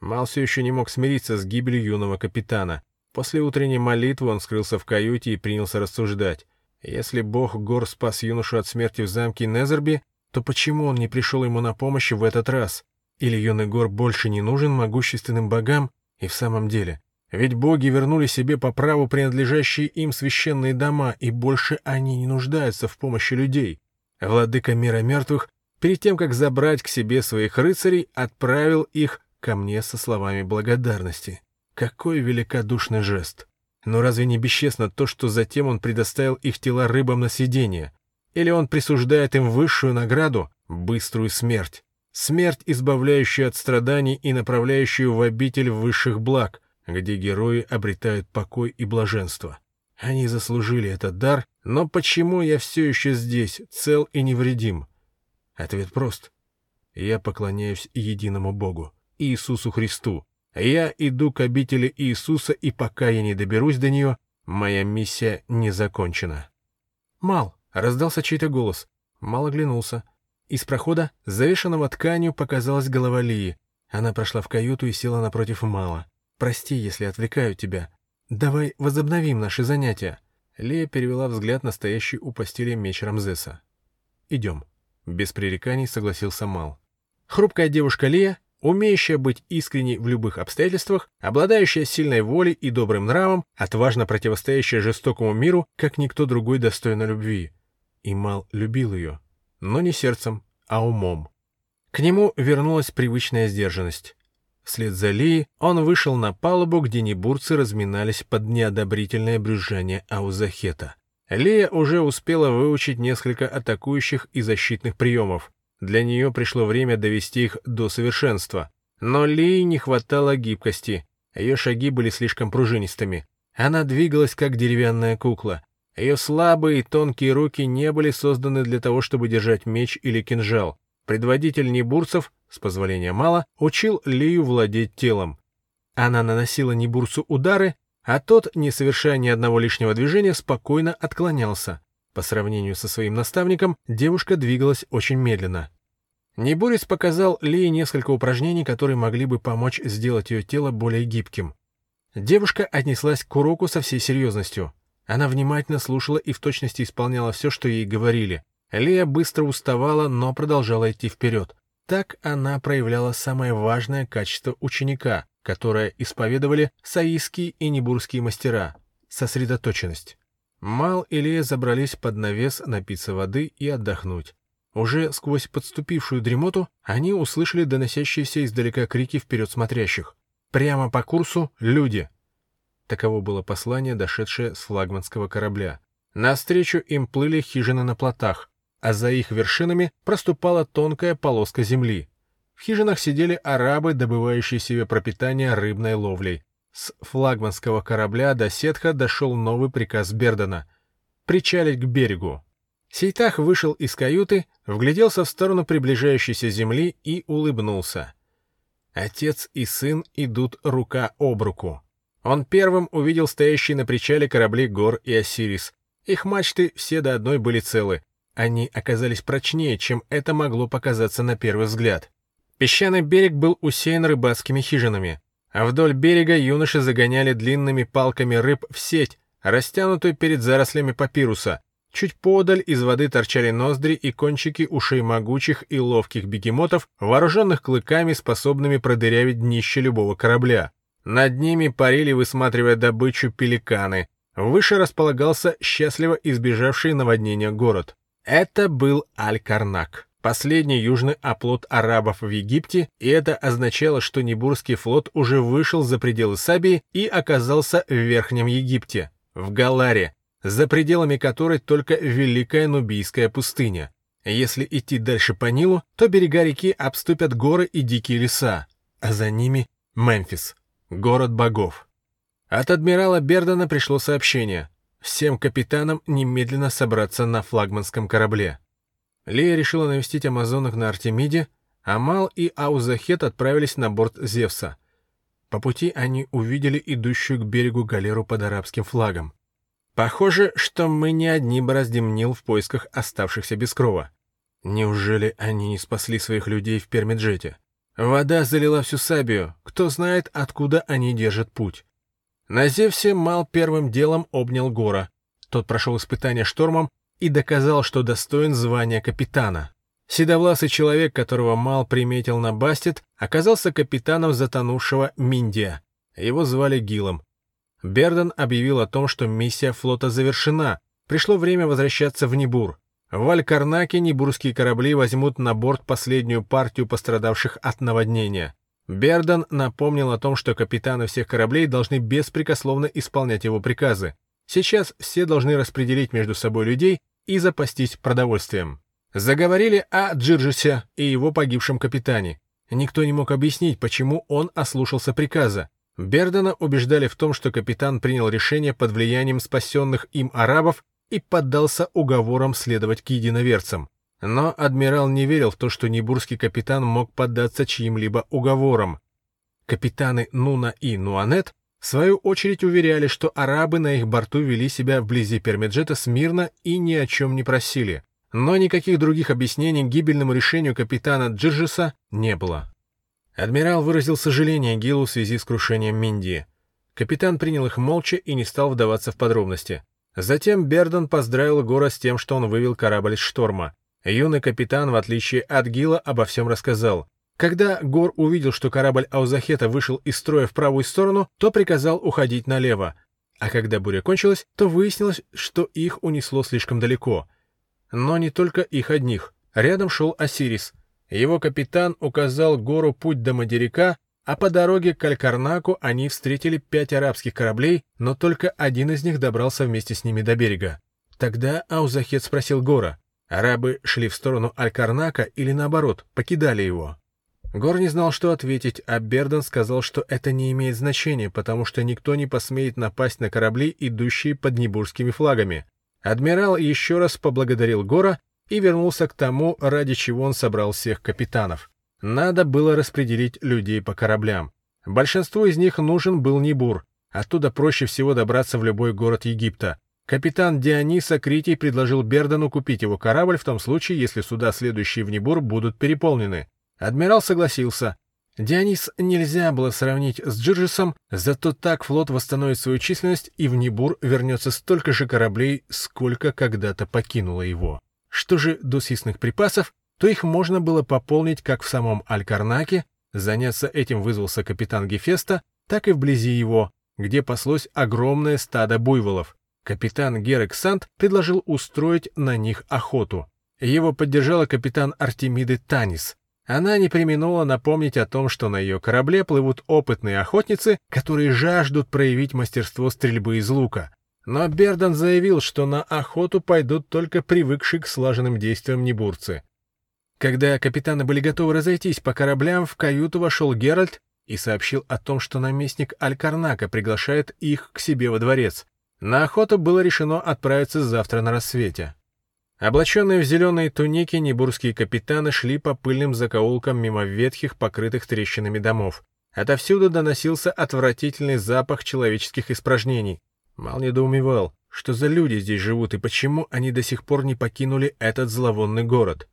Мал все еще не мог смириться с гибелью юного капитана. После утренней молитвы он скрылся в каюте и принялся рассуждать. Если бог Гор спас юношу от смерти в замке Незерби, то почему он не пришел ему на помощь в этот раз? Или юный Гор больше не нужен могущественным богам? И в самом деле, ведь боги вернули себе по праву принадлежащие им священные дома, и больше они не нуждаются в помощи людей. Владыка мира мертвых, перед тем, как забрать к себе своих рыцарей, отправил их ко мне со словами благодарности. Какой великодушный жест! Но разве не бесчестно то, что затем он предоставил их тела рыбам на съедение? Или он присуждает им высшую награду — быструю смерть? Смерть, избавляющую от страданий и направляющую в обитель высших благ, где герои обретают покой и блаженство. Они заслужили этот дар, но почему я все еще здесь, цел и невредим? Ответ прост. Я поклоняюсь единому Богу, Иисусу Христу, я иду к обители Иисуса, и пока я не доберусь до нее, моя миссия не закончена. «Мал!» — раздался чей-то голос. Мал оглянулся. Из прохода, завешенного тканью, показалась голова Лии. Она прошла в каюту и села напротив Мала. «Прости, если отвлекаю тебя. Давай возобновим наши занятия». Лия перевела взгляд на стоящий у постели меч Рамзеса. «Идем». Без пререканий согласился Мал. Хрупкая девушка Лия умеющая быть искренней в любых обстоятельствах, обладающая сильной волей и добрым нравом, отважно противостоящая жестокому миру, как никто другой достойна любви. Имал любил ее, но не сердцем, а умом. К нему вернулась привычная сдержанность. Вслед за Ли он вышел на палубу, где небурцы разминались под неодобрительное брюзжание Аузахета. Лия уже успела выучить несколько атакующих и защитных приемов, для нее пришло время довести их до совершенства. Но Ли не хватало гибкости. Ее шаги были слишком пружинистыми. Она двигалась, как деревянная кукла. Ее слабые и тонкие руки не были созданы для того, чтобы держать меч или кинжал. Предводитель Небурцев, с позволения мало, учил Лию владеть телом. Она наносила Небурцу удары, а тот, не совершая ни одного лишнего движения, спокойно отклонялся. По сравнению со своим наставником, девушка двигалась очень медленно. Небурец показал Лии несколько упражнений, которые могли бы помочь сделать ее тело более гибким. Девушка отнеслась к уроку со всей серьезностью. Она внимательно слушала и в точности исполняла все, что ей говорили. Лия быстро уставала, но продолжала идти вперед. Так она проявляла самое важное качество ученика, которое исповедовали саистские и небурские мастера — сосредоточенность. Мал и Лея забрались под навес напиться воды и отдохнуть. Уже сквозь подступившую дремоту они услышали доносящиеся издалека крики вперед смотрящих. Прямо по курсу — люди. Таково было послание, дошедшее с флагманского корабля. Навстречу им плыли хижины на плотах, а за их вершинами проступала тонкая полоска земли. В хижинах сидели арабы, добывающие себе пропитание рыбной ловлей. С флагманского корабля до Сетха дошел новый приказ Бердена — причалить к берегу. Сейтах вышел из каюты, вгляделся в сторону приближающейся земли и улыбнулся. Отец и сын идут рука об руку. Он первым увидел стоящие на причале корабли Гор и Осирис. Их мачты все до одной были целы. они оказались прочнее, чем это могло показаться на первый взгляд. Песчаный берег был усеян рыбацкими хижинами, а вдоль берега юноши загоняли длинными палками рыб в сеть, растянутую перед зарослями папируса. Чуть подаль из воды торчали ноздри и кончики ушей могучих и ловких бегемотов, вооруженных клыками, способными продырявить днище любого корабля. Над ними парили, высматривая добычу, пеликаны. Выше располагался счастливо избежавший наводнения город. Это был Аль-Карнак, последний южный оплот арабов в Египте, и это означало, что Небурский флот уже вышел за пределы Сабии и оказался в Верхнем Египте, в Галаре, за пределами которой только Великая Нубийская пустыня. Если идти дальше по Нилу, то берега реки обступят горы и дикие леса, а за ними Мемфис, город богов. От адмирала Бердена пришло сообщение. Всем капитанам немедленно собраться на флагманском корабле. Лея решила навестить амазонок на Артемиде, а Мал и Аузахет отправились на борт Зевса. По пути они увидели идущую к берегу галеру под арабским флагом. Похоже, что мы не одни бороздим Нил в поисках оставшихся без крова. Неужели они не спасли своих людей в Пермиджете? Вода залила всю Сабию, кто знает, откуда они держат путь. На Зевсе Мал первым делом обнял Гора. Тот прошел испытание штормом и доказал, что достоин звания капитана. Седовласый человек, которого Мал приметил на Бастет, оказался капитаном затонувшего Миндия. Его звали Гилом. Берден объявил о том, что миссия флота завершена, пришло время возвращаться в Небур. В Аль-Карнаке небурские корабли возьмут на борт последнюю партию пострадавших от наводнения. Бердан напомнил о том, что капитаны всех кораблей должны беспрекословно исполнять его приказы. Сейчас все должны распределить между собой людей и запастись продовольствием. Заговорили о Джирджисе и его погибшем капитане. Никто не мог объяснить, почему он ослушался приказа. Бердана убеждали в том, что капитан принял решение под влиянием спасенных им арабов и поддался уговорам следовать к единоверцам. Но адмирал не верил в то, что небурский капитан мог поддаться чьим-либо уговорам. Капитаны Нуна и Нуанет в свою очередь уверяли, что арабы на их борту вели себя вблизи Пермеджета смирно и ни о чем не просили. Но никаких других объяснений гибельному решению капитана Джиржиса не было. Адмирал выразил сожаление Гилу в связи с крушением Миндии. Капитан принял их молча и не стал вдаваться в подробности. Затем Бердон поздравил Гора с тем, что он вывел корабль из шторма. Юный капитан, в отличие от Гила, обо всем рассказал. Когда Гор увидел, что корабль Аузахета вышел из строя в правую сторону, то приказал уходить налево. А когда буря кончилась, то выяснилось, что их унесло слишком далеко. Но не только их одних. Рядом шел Осирис. Его капитан указал Гору путь до материка, а по дороге к Алькарнаку они встретили пять арабских кораблей, но только один из них добрался вместе с ними до берега. Тогда Аузахет спросил Гора, Арабы шли в сторону Аль-Карнака или наоборот, покидали его. Гор не знал, что ответить, а Берден сказал, что это не имеет значения, потому что никто не посмеет напасть на корабли, идущие под небурскими флагами. Адмирал еще раз поблагодарил Гора и вернулся к тому, ради чего он собрал всех капитанов. Надо было распределить людей по кораблям. Большинству из них нужен был Небур, оттуда проще всего добраться в любой город Египта. Капитан Диониса Критий предложил Бердану купить его корабль в том случае, если суда, следующие в Небур, будут переполнены. Адмирал согласился. Дионис нельзя было сравнить с Джиржисом, зато так флот восстановит свою численность и в Небур вернется столько же кораблей, сколько когда-то покинуло его. Что же до съестных припасов, то их можно было пополнить как в самом Алькарнаке, заняться этим вызвался капитан Гефеста, так и вблизи его, где паслось огромное стадо буйволов. Капитан Герек Сант предложил устроить на них охоту. Его поддержала капитан Артемиды Танис. Она не применула напомнить о том, что на ее корабле плывут опытные охотницы, которые жаждут проявить мастерство стрельбы из лука. Но Бердан заявил, что на охоту пойдут только привыкшие к слаженным действиям небурцы. Когда капитаны были готовы разойтись по кораблям, в каюту вошел Геральт и сообщил о том, что наместник Алькарнака приглашает их к себе во дворец. На охоту было решено отправиться завтра на рассвете. Облаченные в зеленые туники небурские капитаны шли по пыльным закоулкам мимо ветхих, покрытых трещинами домов. Отовсюду доносился отвратительный запах человеческих испражнений. Мал недоумевал, Что за люди здесь живут и почему они до сих пор не покинули этот зловонный город?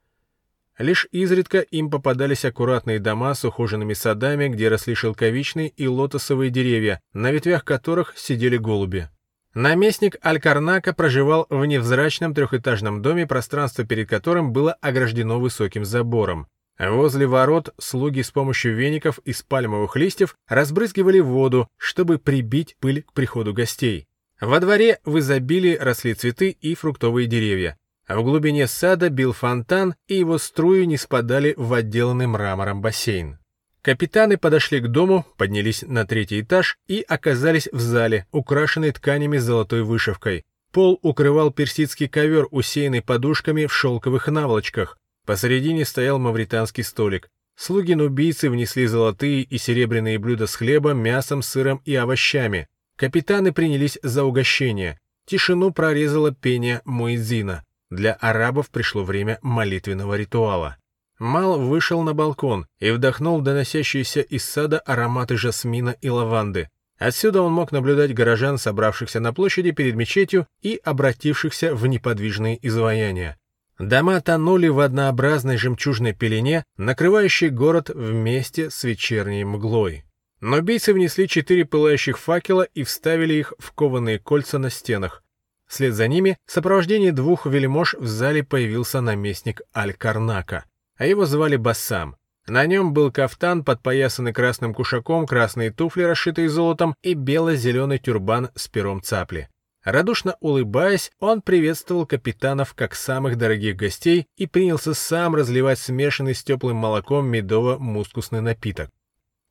Лишь изредка им попадались аккуратные дома с ухоженными садами, где росли шелковичные и лотосовые деревья, на ветвях которых сидели голуби. Наместник Алькарнака проживал в невзрачном трехэтажном доме, пространство перед которым было ограждено высоким забором. Возле ворот слуги с помощью веников из пальмовых листьев разбрызгивали воду, чтобы прибить пыль к приходу гостей. Во дворе в изобилии росли цветы и фруктовые деревья. В глубине сада бил фонтан, и его струи не спадали в отделанный мрамором бассейн. Капитаны подошли к дому, поднялись на третий этаж и оказались в зале, украшенной тканями с золотой вышивкой. Пол укрывал персидский ковер, усеянный подушками в шелковых наволочках. Посередине стоял мавританский столик. Слуги-нубийцы внесли золотые и серебряные блюда с хлебом, мясом, сыром и овощами. Капитаны принялись за угощение. Тишину прорезало пение Муэдзина. Для арабов пришло время молитвенного ритуала. Мал вышел на балкон и вдохнул доносящиеся из сада ароматы жасмина и лаванды. Отсюда он мог наблюдать горожан, собравшихся на площади перед мечетью и обратившихся в неподвижные изваяния. Дома тонули в однообразной жемчужной пелене, накрывающей город вместе с вечерней мглой. Но бийцы внесли четыре пылающих факела и вставили их в кованые кольца на стенах. Вслед за ними, в сопровождении двух вельмож, в зале появился наместник Аль-Карнака а его звали Бассам. На нем был кафтан, подпоясанный красным кушаком, красные туфли, расшитые золотом, и бело-зеленый тюрбан с пером цапли. Радушно улыбаясь, он приветствовал капитанов как самых дорогих гостей и принялся сам разливать смешанный с теплым молоком медово-мускусный напиток.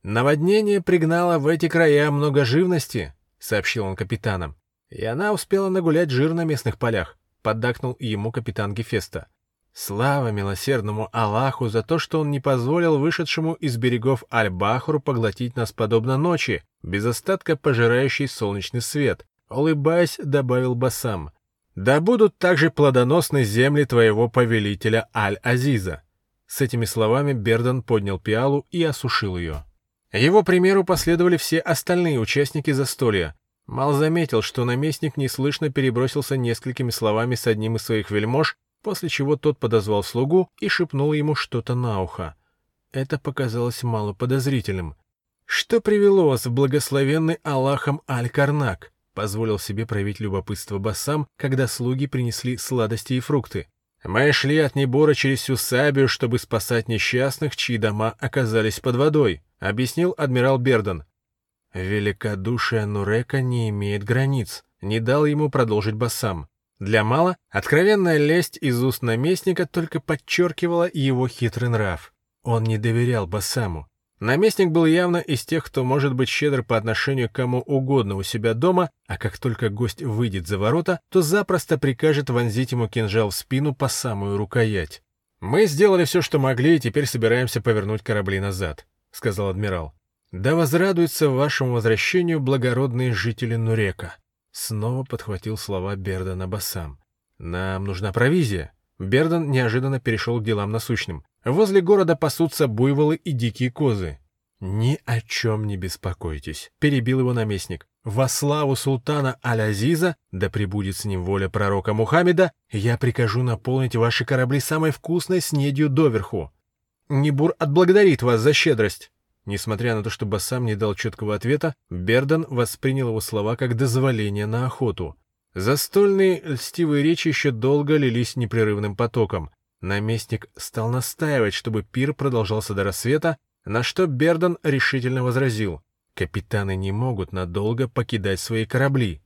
«Наводнение пригнало в эти края много живности», — сообщил он капитанам. «И она успела нагулять жир на местных полях», — поддакнул ему капитан Гефеста. Слава милосердному Аллаху за то, что он не позволил вышедшему из берегов Аль-Бахру поглотить нас подобно ночи, без остатка пожирающий солнечный свет. Улыбаясь, добавил Басам. «Да будут также плодоносны земли твоего повелителя Аль-Азиза». С этими словами Бердан поднял пиалу и осушил ее. Его примеру последовали все остальные участники застолья. Мал заметил, что наместник неслышно перебросился несколькими словами с одним из своих вельмож, после чего тот подозвал слугу и шепнул ему что-то на ухо. Это показалось мало подозрительным. «Что привело вас в благословенный Аллахом Аль-Карнак?» позволил себе проявить любопытство Басам, когда слуги принесли сладости и фрукты. «Мы шли от Небора через всю Сабию, чтобы спасать несчастных, чьи дома оказались под водой», — объяснил адмирал Бердон. «Великодушие Нурека не имеет границ», — не дал ему продолжить Басам. Для Мала откровенная лесть из уст наместника только подчеркивала его хитрый нрав. Он не доверял Басаму. Наместник был явно из тех, кто может быть щедр по отношению к кому угодно у себя дома, а как только гость выйдет за ворота, то запросто прикажет вонзить ему кинжал в спину по самую рукоять. «Мы сделали все, что могли, и теперь собираемся повернуть корабли назад», — сказал адмирал. «Да возрадуются вашему возвращению благородные жители Нурека». Снова подхватил слова Бердана Басам. «Нам нужна провизия». Бердан неожиданно перешел к делам насущным. «Возле города пасутся буйволы и дикие козы». «Ни о чем не беспокойтесь», — перебил его наместник. «Во славу султана Аль-Азиза, да пребудет с ним воля пророка Мухаммеда, я прикажу наполнить ваши корабли самой вкусной снедью доверху. Небур отблагодарит вас за щедрость». Несмотря на то, что Басам не дал четкого ответа, Бердан воспринял его слова как дозволение на охоту. Застольные льстивые речи еще долго лились непрерывным потоком. Наместник стал настаивать, чтобы пир продолжался до рассвета, на что Бердан решительно возразил. Капитаны не могут надолго покидать свои корабли.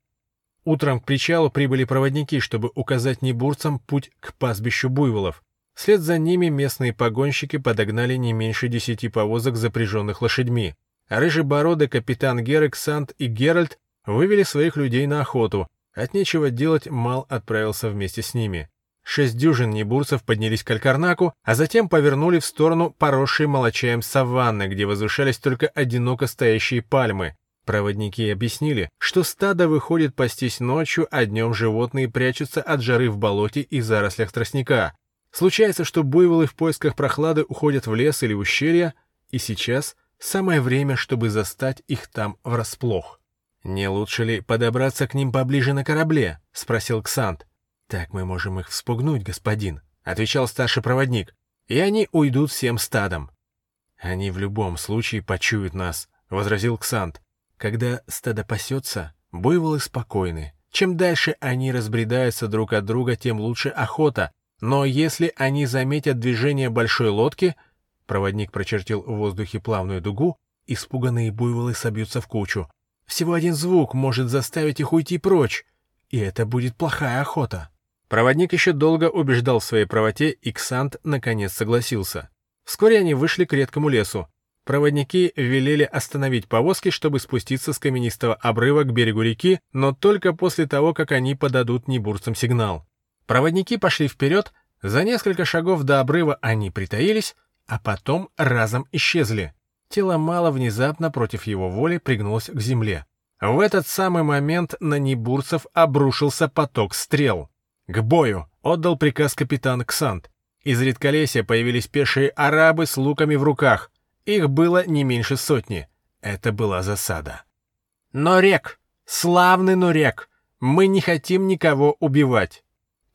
Утром к причалу прибыли проводники, чтобы указать небурцам путь к пастбищу буйволов. Вслед за ними местные погонщики подогнали не меньше десяти повозок, запряженных лошадьми. Рыжебородый капитан Герек, Сант и Геральт вывели своих людей на охоту. От нечего делать Мал отправился вместе с ними. Шесть дюжин небурцев поднялись к Алькарнаку, а затем повернули в сторону поросшей молочаем саванны, где возвышались только одиноко стоящие пальмы. Проводники объяснили, что стадо выходит пастись ночью, а днем животные прячутся от жары в болоте и зарослях тростника. Случается, что буйволы в поисках прохлады уходят в лес или ущелья, и сейчас самое время, чтобы застать их там врасплох. «Не лучше ли подобраться к ним поближе на корабле?» — спросил Ксант. «Так мы можем их вспугнуть, господин», — отвечал старший проводник, «и они уйдут всем стадом». «Они в любом случае почуют нас», — возразил Ксант. «Когда стадо пасется, буйволы спокойны. Чем дальше они разбредаются друг от друга, тем лучше охота. Но если они заметят движение большой лодки...» Проводник прочертил в воздухе плавную дугу, испуганные буйволы собьются в кучу. Всего один звук может заставить их уйти прочь, и это будет плохая охота. Проводник еще долго убеждал в своей правоте, и Ксант наконец согласился. Вскоре они вышли к редкому лесу. Проводники велели остановить повозки, чтобы спуститься с каменистого обрыва к берегу реки, но только после того, как они подадут небурцам сигнал. Проводники пошли вперед, за несколько шагов до обрыва они притаились, а потом разом исчезли. Тело Мала внезапно против его воли пригнулось к земле. В этот самый момент на небурцев обрушился поток стрел. «К бою!» — отдал приказ капитан Ксант. Из редколесья появились пешие арабы с луками в руках. Их было не меньше сотни. Это была засада. «Норек! Славный Норек! Мы не хотим никого убивать!»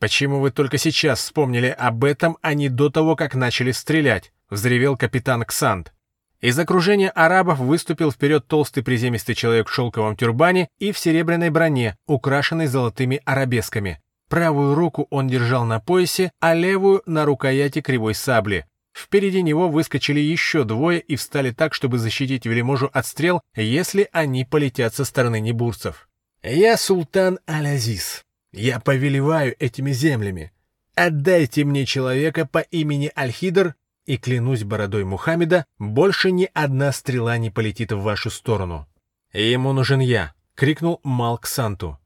«Почему вы только сейчас вспомнили об этом, а не до того, как начали стрелять?» — взревел капитан Ксант. Из окружения арабов выступил вперед толстый приземистый человек в шелковом тюрбане и в серебряной броне, украшенной золотыми арабесками. Правую руку он держал на поясе, а левую — на рукояти кривой сабли. Впереди него выскочили еще двое и встали так, чтобы защитить вельможу от стрел, если они полетят со стороны небурцев. «Я султан Аль-Азиз. Я повелеваю этими землями. Отдайте мне человека по имени Аль-Хидр и клянусь бородой Мухаммеда, больше ни одна стрела не полетит в вашу сторону. Ему нужен я, крикнул Малк Санту.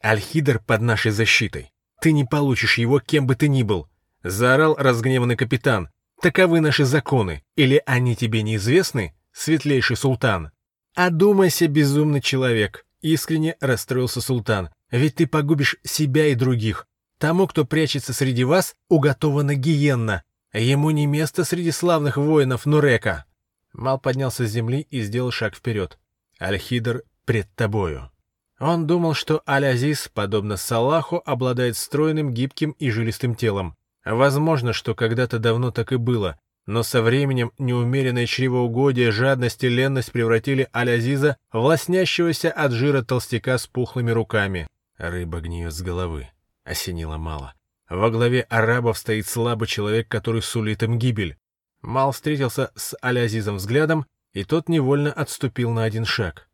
Альхидр под нашей защитой. Ты не получишь его, кем бы ты ни был, заорал разгневанный капитан. Таковы наши законы, или они тебе неизвестны, светлейший султан? Одумайся, безумный человек, искренне расстроился султан. Ведь ты погубишь себя и других. Тому, кто прячется среди вас, уготована гиенна, Ему не место среди славных воинов Нурека. Мал поднялся с земли и сделал шаг вперед. Аль-Хидр пред тобою. Он думал, что Аль-Азиз, подобно Салаху, обладает стройным, гибким и жилистым телом. Возможно, что когда-то давно так и было, но со временем неумеренное чревоугодие, жадность и ленность превратили Аль-Азиза в лоснящегося от жира толстяка с пухлыми руками. Рыба гниет с головы. Осенило мало. Во главе арабов стоит слабый человек, который сулит им гибель. Мал встретился с Алязизом взглядом, и тот невольно отступил на один шаг.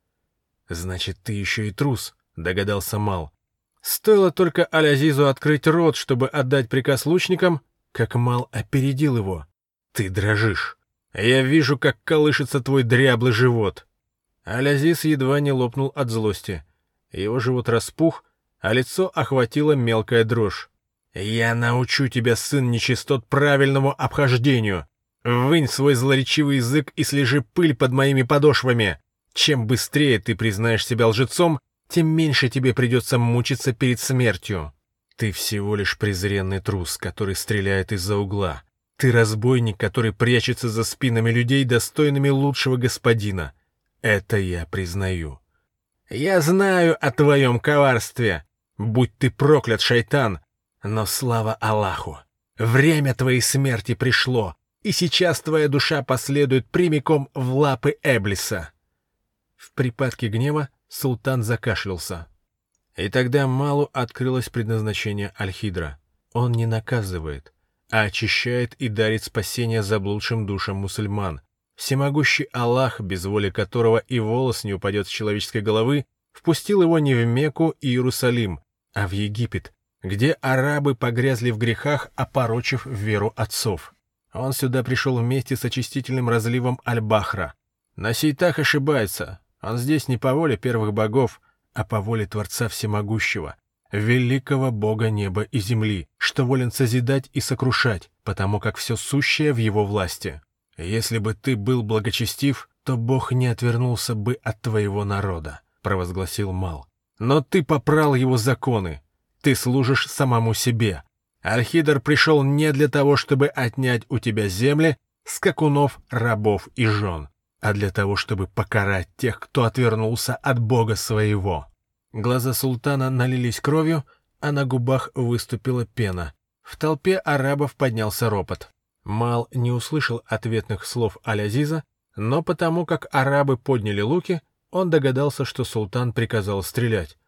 «Значит, ты еще и трус», — догадался Мал. Стоило только Алязизу открыть рот, чтобы отдать приказ лучникам, как Мал опередил его. «Ты дрожишь. Я вижу, как колышется твой дряблый живот». Алязиз едва не лопнул от злости. Его живот распух, а лицо охватила мелкая дрожь. «Я научу тебя, сын нечистот, правильному обхождению. Вынь свой злоречивый язык и слежи пыль под моими подошвами. Чем быстрее ты признаешь себя лжецом, тем меньше тебе придется мучиться перед смертью. Ты всего лишь презренный трус, который стреляет из-за угла. Ты разбойник, который прячется за спинами людей, достойными лучшего господина. Это я признаю. Я знаю о твоем коварстве. Будь ты проклят, шайтан, но слава Аллаху! Время твоей смерти пришло, и сейчас твоя душа последует прямиком в лапы Эблиса. В припадке гнева султан закашлялся. И тогда Малу открылось предназначение Альхидра. Он не наказывает, а очищает и дарит спасение заблудшим душам мусульман. Всемогущий Аллах, без воли которого и волос не упадет с человеческой головы, впустил его не в Мекку и Иерусалим, а в Египет, где арабы погрязли в грехах, опорочив веру отцов. Он сюда пришел вместе с очистительным разливом Аль-Бахра. Насейтах ошибается. Он здесь не по воле первых богов, а по воле Творца Всемогущего, великого Бога неба и земли, что волен созидать и сокрушать, потому как все сущее в его власти. Если бы ты был благочестив, то Бог не отвернулся бы от твоего народа, провозгласил Мал. Но ты попрал его законы, ты служишь самому себе. Альхидр пришел не для того, чтобы отнять у тебя земли, скакунов, рабов и жен. а для того, чтобы покарать тех, кто отвернулся от Бога своего. Глаза султана налились кровью, а на губах выступила пена. В толпе арабов поднялся ропот. Мал не услышал ответных слов Аль-Азиза, но потому как арабы подняли луки, он догадался, что султан приказал стрелять.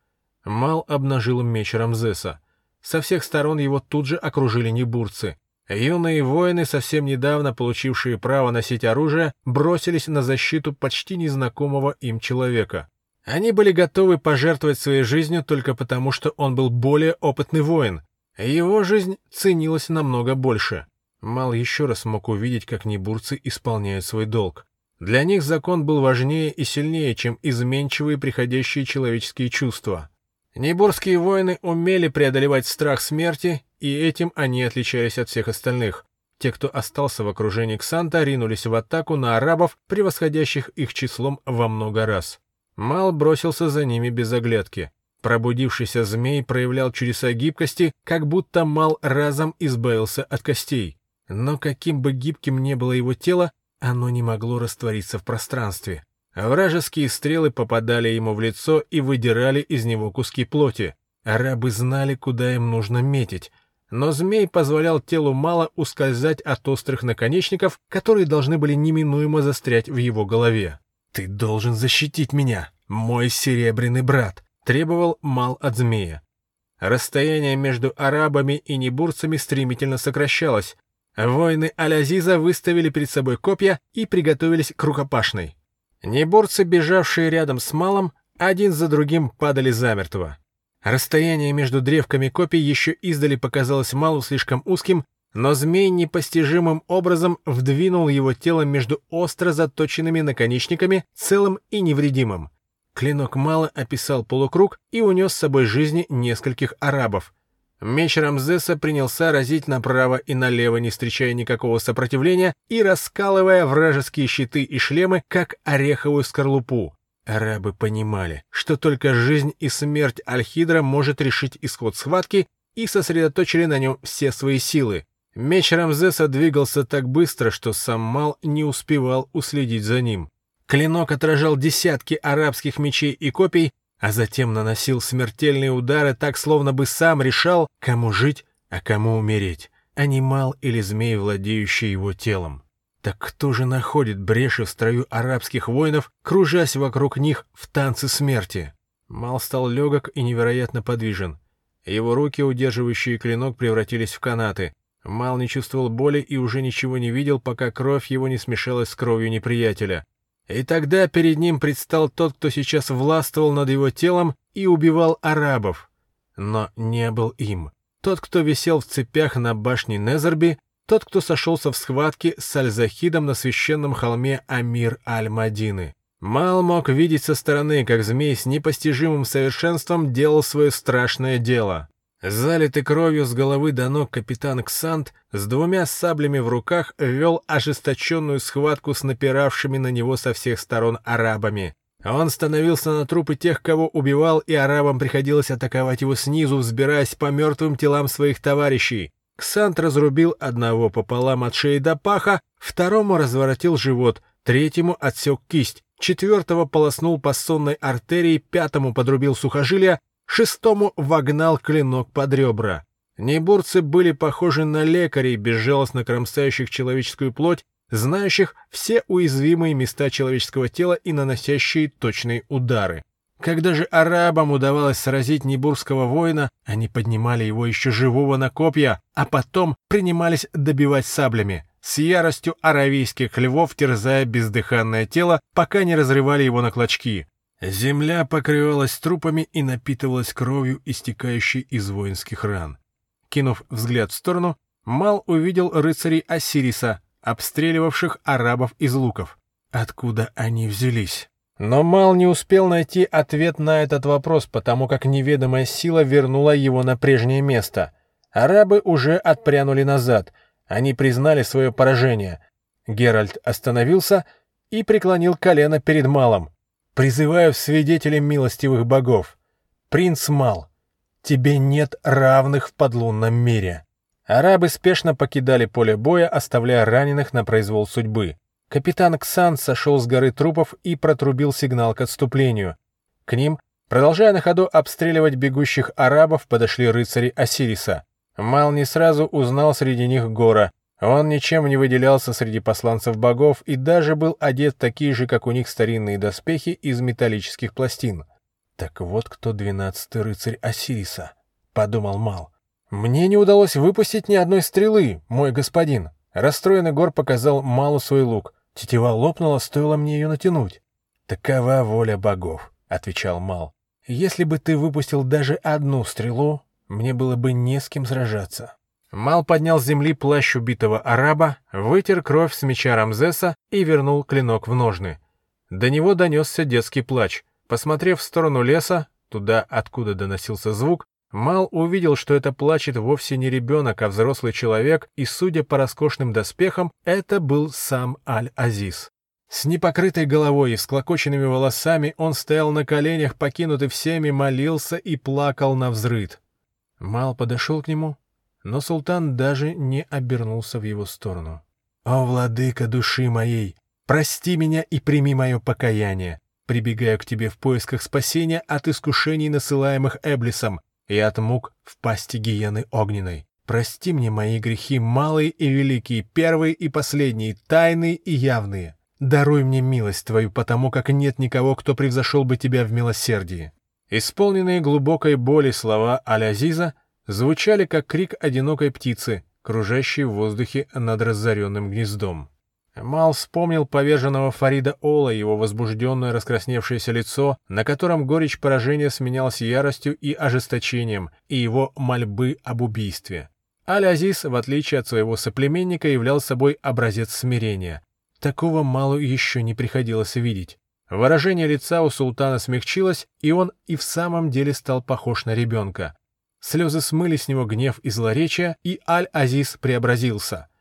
Мал обнажил меч Рамзеса. Со всех сторон его тут же окружили небурцы. Юные воины, совсем недавно получившие право носить оружие, бросились на защиту почти незнакомого им человека. Они были готовы пожертвовать своей жизнью только потому, что он был более опытный воин. Его жизнь ценилась намного больше. Мал еще раз мог увидеть, как небурцы исполняют свой долг. Для них закон был важнее и сильнее, чем изменчивые приходящие человеческие чувства. Небурские воины умели преодолевать страх смерти, и этим они отличались от всех остальных. Те, кто остался в окружении Ксанта, ринулись в атаку на арабов, превосходящих их числом во много раз. Мал бросился за ними без оглядки. Пробудившийся змей проявлял чудеса гибкости, как будто Мал разом избавился от костей. Но каким бы гибким ни было его тело, оно не могло раствориться в пространстве. Вражеские стрелы попадали ему в лицо и выдирали из него куски плоти. Арабы знали, куда им нужно метить. Но змей позволял телу мало ускользать от острых наконечников, которые должны были неминуемо застрять в его голове. «Ты должен защитить меня, мой серебряный брат», — требовал Мал от змея. Расстояние между арабами и небурцами стремительно сокращалось. Воины Алязиза выставили перед собой копья и приготовились к рукопашной. Неборцы, бежавшие рядом с Малом, один за другим падали замертво. Расстояние между древками копий еще издали показалось Малу слишком узким, но змей непостижимым образом вдвинул его тело между остро заточенными наконечниками, целым и невредимым. Клинок Мала описал полукруг и унес с собой жизни нескольких арабов. Меч Рамзеса принялся разить направо и налево, не встречая никакого сопротивления и раскалывая вражеские щиты и шлемы, как ореховую скорлупу. Арабы понимали, что только жизнь и смерть Альхидра может решить исход схватки, и сосредоточили на нем все свои силы. Меч Рамзеса двигался так быстро, что сам Мал не успевал уследить за ним. Клинок отражал десятки арабских мечей и копий, а затем наносил смертельные удары так, словно бы сам решал, кому жить, а кому умереть, анимал или змей, владеющий его телом. Так кто же находит бреши в строю арабских воинов, кружась вокруг них в танце смерти? Мал стал легок и невероятно подвижен. Его руки, удерживающие клинок, превратились в канаты. Мал не чувствовал боли и уже ничего не видел, пока кровь его не смешалась с кровью неприятеля. И тогда перед ним предстал тот, кто сейчас властвовал над его телом и убивал арабов. Но не был им. Тот, кто висел в цепях на башне Незерби, тот, кто сошелся в схватке с Аль-Захидом на священном холме Амир Аль-Мадины. Мал мог видеть со стороны, как змей с непостижимым совершенством делал свое страшное дело. Залитый кровью с головы до ног капитан Ксант с двумя саблями в руках вел ожесточенную схватку с напиравшими на него со всех сторон арабами. Он становился на трупы тех, кого убивал, и арабам приходилось атаковать его снизу, взбираясь по мертвым телам своих товарищей. Ксант разрубил одного пополам от шеи до паха, второму разворотил живот, третьему отсек кисть, четвертого полоснул по сонной артерии, пятому подрубил сухожилия, шестому вогнал клинок под ребра. Небурцы были похожи на лекарей, безжалостно кромсающих человеческую плоть, знающих все уязвимые места человеческого тела и наносящие точные удары. Когда же арабам удавалось сразить небурского воина, они поднимали его еще живого на копья, а потом принимались добивать саблями, с яростью аравийских львов терзая бездыханное тело, пока не разрывали его на клочки. Земля покрывалась трупами и напитывалась кровью, истекающей из воинских ран. Кинув взгляд в сторону, Мал увидел рыцарей Осириса, обстреливавших арабов из луков. Откуда они взялись? Но Мал не успел найти ответ на этот вопрос, потому как неведомая сила вернула его на прежнее место. Арабы уже отпрянули назад. Они признали свое поражение. Геральт остановился и преклонил колено перед Малом. Призываю в свидетели милостивых богов. Принц Мал, тебе нет равных в подлунном мире. Арабы спешно покидали поле боя, оставляя раненых на произвол судьбы. Капитан Ксан сошел с горы трупов и протрубил сигнал к отступлению. К ним, продолжая на ходу обстреливать бегущих арабов, подошли рыцари Осириса. Мал не сразу узнал среди них Гора. Он ничем не выделялся среди посланцев богов и даже был одет такие же, как у них старинные доспехи из металлических пластин. «Так вот кто двенадцатый рыцарь Осириса», — подумал Мал. «Мне не удалось выпустить ни одной стрелы, мой господин». Расстроенный Гор показал Малу свой лук. Тетива лопнула, стоило мне ее натянуть. «Такова воля богов», — отвечал Мал. «Если бы ты выпустил даже одну стрелу, мне было бы не с кем сражаться». Мал поднял с земли плащ убитого араба, вытер кровь с меча Рамзеса и вернул клинок в ножны. До него донесся детский плач. Посмотрев в сторону леса, туда, откуда доносился звук, Мал увидел, что это плачет вовсе не ребенок, а взрослый человек, и, судя по роскошным доспехам, это был сам Аль-Азиз. С непокрытой головой и всклокоченными волосами он стоял на коленях, покинутый всеми, молился и плакал на взрыд. Мал подошел к нему, но султан даже не обернулся в его сторону. «О, владыка души моей, прости меня и прими мое покаяние. Прибегаю к тебе в поисках спасения от искушений, насылаемых Эблисом, и от мук в пасти гиены огненной. Прости мне мои грехи, малые и великие, первые и последние, тайные и явные. Даруй мне милость твою, потому как нет никого, кто превзошел бы тебя в милосердии». Исполненные глубокой боли слова Аль-Азиза звучали, как крик одинокой птицы, кружащей в воздухе над разоренным гнездом. Мал вспомнил поверженного Фарида Ола, его возбужденное раскрасневшееся лицо, на котором горечь поражения сменялась яростью и ожесточением, и его мольбы об убийстве. Аль-Азиз, в отличие от своего соплеменника, являл собой образец смирения. Такого Малу еще не приходилось видеть. Выражение лица у султана смягчилось, и он и в самом деле стал похож на ребенка. Слезы смыли с него гнев и злоречие, и Аль-Азиз преобразился —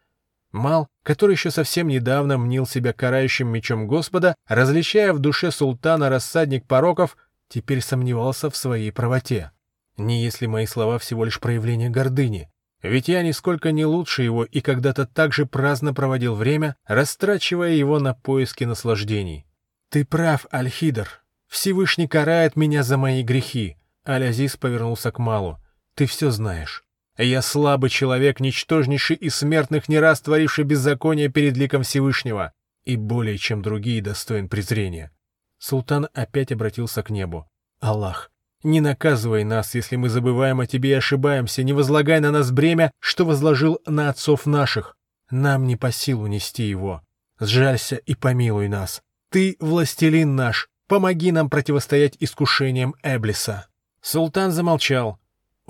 Мал, который еще совсем недавно мнил себя карающим мечом Господа, различая в душе султана рассадник пороков, теперь сомневался в своей правоте. Не если мои слова всего лишь проявление гордыни. Ведь я нисколько не лучше его и когда-то так же праздно проводил время, растрачивая его на поиски наслаждений. «Ты прав, Аль-Хидр. Всевышний карает меня за мои грехи». Аль-Азиз повернулся к Малу. «Ты все знаешь. Я слабый человек, ничтожнейший из смертных, не раз творивший беззаконие перед ликом Всевышнего, и более чем другие достоин презрения. Султан опять обратился к небу. Аллах, не наказывай нас, если мы забываем о тебе и ошибаемся, не возлагай на нас бремя, что возложил на отцов наших. Нам не по силу нести его. Сжалься и помилуй нас. Ты, властелин наш, помоги нам противостоять искушениям Эблиса. Султан замолчал,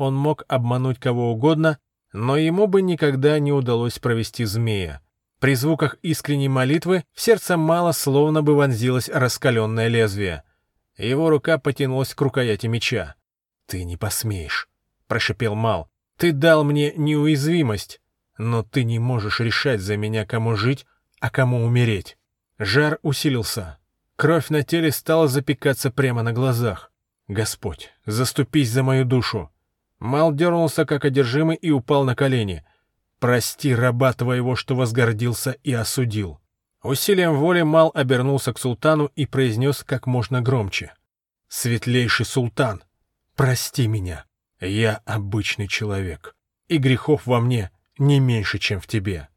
он мог обмануть кого угодно, но ему бы никогда не удалось провести змея. При звуках искренней молитвы в сердце мало словно бы вонзилось раскаленное лезвие. Его рука потянулась к рукояти меча. «Ты не посмеешь», — прошепел Мал. «Ты дал мне неуязвимость, но ты не можешь решать за меня, кому жить, а кому умереть». Жар усилился. Кровь на теле стала запекаться прямо на глазах. «Господь, заступись за мою душу!» Мал дернулся, как одержимый, и упал на колени. «Прости раба твоего, что возгордился и осудил». Усилием воли Мал обернулся к султану и произнес как можно громче. «Светлейший султан, прости меня. Я обычный человек, и грехов во мне не меньше, чем в тебе».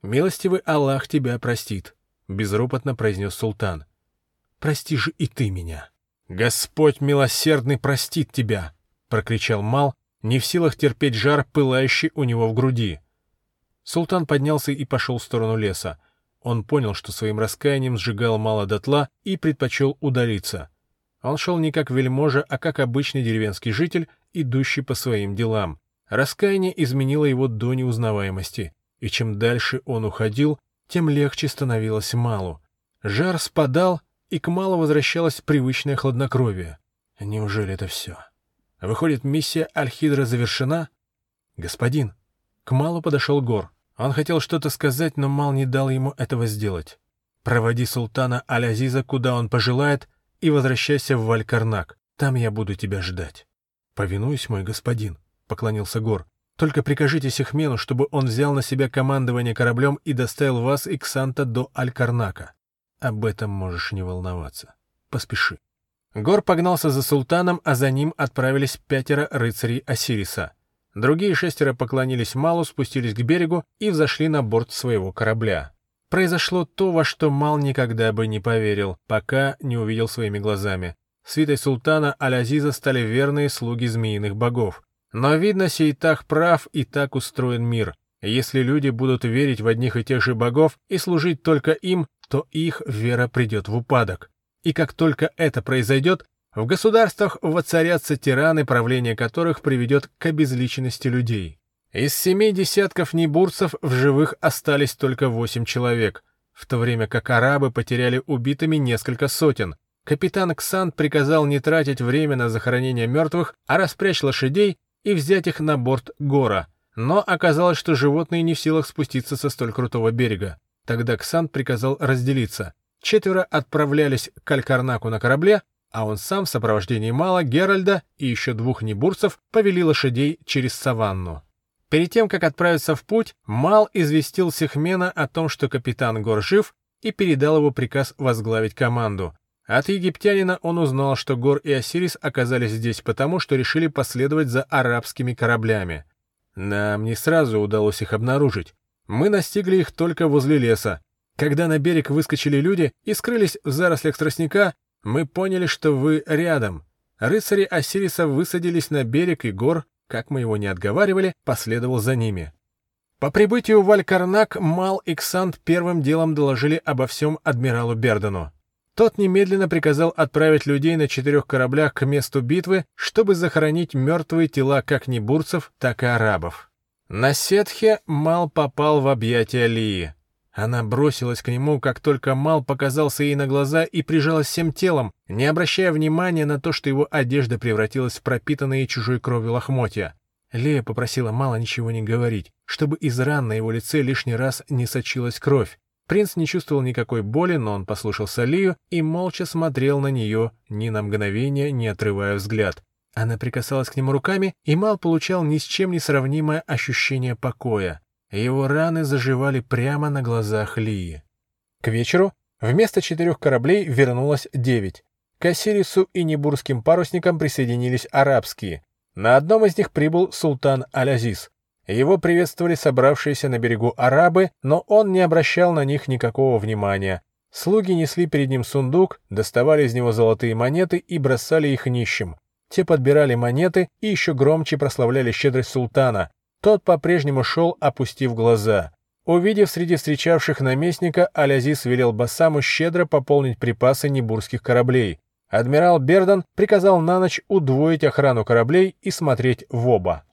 «Милостивый Аллах тебя простит», — безропотно произнес султан. «Прости же и ты меня». «Господь милосердный простит тебя», — прокричал Мал, не в силах терпеть жар, пылающий у него в груди. Султан поднялся и пошел в сторону леса. Он понял, что своим раскаянием сжигал мало дотла и предпочел удалиться. Он шел не как вельможа, а как обычный деревенский житель, идущий по своим делам. Раскаяние изменило его до неузнаваемости, и чем дальше он уходил, тем легче становилось Малу. Жар спадал, и к Малу возвращалось привычное хладнокровие. Неужели это все? Выходит, миссия Альхидра завершена? Господин. К Малу подошел Гор. Он хотел что-то сказать, но Мал не дал ему этого сделать. Проводи султана Аль-Азиза, куда он пожелает, и возвращайся в Валькарнак. Там я буду тебя ждать. Повинуюсь, мой господин, — поклонился Гор. Только прикажите Сехмену, чтобы он взял на себя командование кораблем и доставил вас и Ксанта до Алькарнака. Об этом можешь не волноваться. Поспеши. Гор погнался за султаном, а за ним отправились пятеро рыцарей Осириса. Другие шестеро поклонились Малу, спустились к берегу и взошли на борт своего корабля. Произошло то, во что Мал никогда бы не поверил, пока не увидел своими глазами. Свитой султана Аль-Азиза стали верные слуги змеиных богов. Но, видно, Сейтах прав и так устроен мир. Если люди будут верить в одних и тех же богов и служить только им, то их вера придет в упадок. И как только это произойдет, в государствах воцарятся тираны, правление которых приведет к обезличенности людей. Из семи десятков небурцев в живых остались только восемь человек, в то время как арабы потеряли убитыми несколько сотен. Капитан Ксант приказал не тратить время на захоронение мертвых, а распрячь лошадей и взять их на борт гора. Но оказалось, что животные не в силах спуститься со столь крутого берега. Тогда Ксант приказал разделиться. Четверо отправлялись к Алькарнаку на корабле, а он сам в сопровождении Мала, Геральда и еще двух небурцев повели лошадей через саванну. Перед тем, как отправиться в путь, Мал известил Сехмена о том, что капитан Гор жив, и передал его приказ возглавить команду. От египтянина он узнал, что Гор и Осирис оказались здесь потому, что решили последовать за арабскими кораблями. Нам не сразу удалось их обнаружить. Мы настигли их только возле леса. Когда на берег выскочили люди и скрылись в зарослях тростника, мы поняли, что вы рядом. Рыцари Осириса высадились на берег, и Гор, как мы его не отговаривали, последовал за ними. По прибытию в Алькарнак Мал и Ксант первым делом доложили обо всем адмиралу Бердену. Тот немедленно приказал отправить людей на четырех кораблях к месту битвы, чтобы захоронить мертвые тела как небурцев, так и арабов. На Сетхе Мал попал в объятия Лии. Она бросилась к нему, как только Мал показался ей на глаза и прижалась всем телом, не обращая внимания на то, что его одежда превратилась в пропитанные чужой кровью лохмотья. Лея попросила Мала ничего не говорить, чтобы из ран на его лице лишний раз не сочилась кровь. Принц не чувствовал никакой боли, но он послушался Лию и молча смотрел на нее, ни на мгновение не отрывая взгляд. Она прикасалась к нему руками, и Мал получал ни с чем не сравнимое ощущение покоя. Его раны заживали прямо на глазах Лии. К вечеру вместо четырех кораблей вернулось девять. К Осирису и Небурским парусникам присоединились арабские. На одном из них прибыл султан Аль-Азиз. Его приветствовали собравшиеся на берегу арабы, но он не обращал на них никакого внимания. Слуги несли перед ним сундук, доставали из него золотые монеты и бросали их нищим. Те подбирали монеты и еще громче прославляли щедрость султана, тот по-прежнему шел, опустив глаза. Увидев среди встречавших наместника, Алязис велел Басаму щедро пополнить припасы небурских кораблей. Адмирал Бердан приказал на ночь удвоить охрану кораблей и смотреть в оба.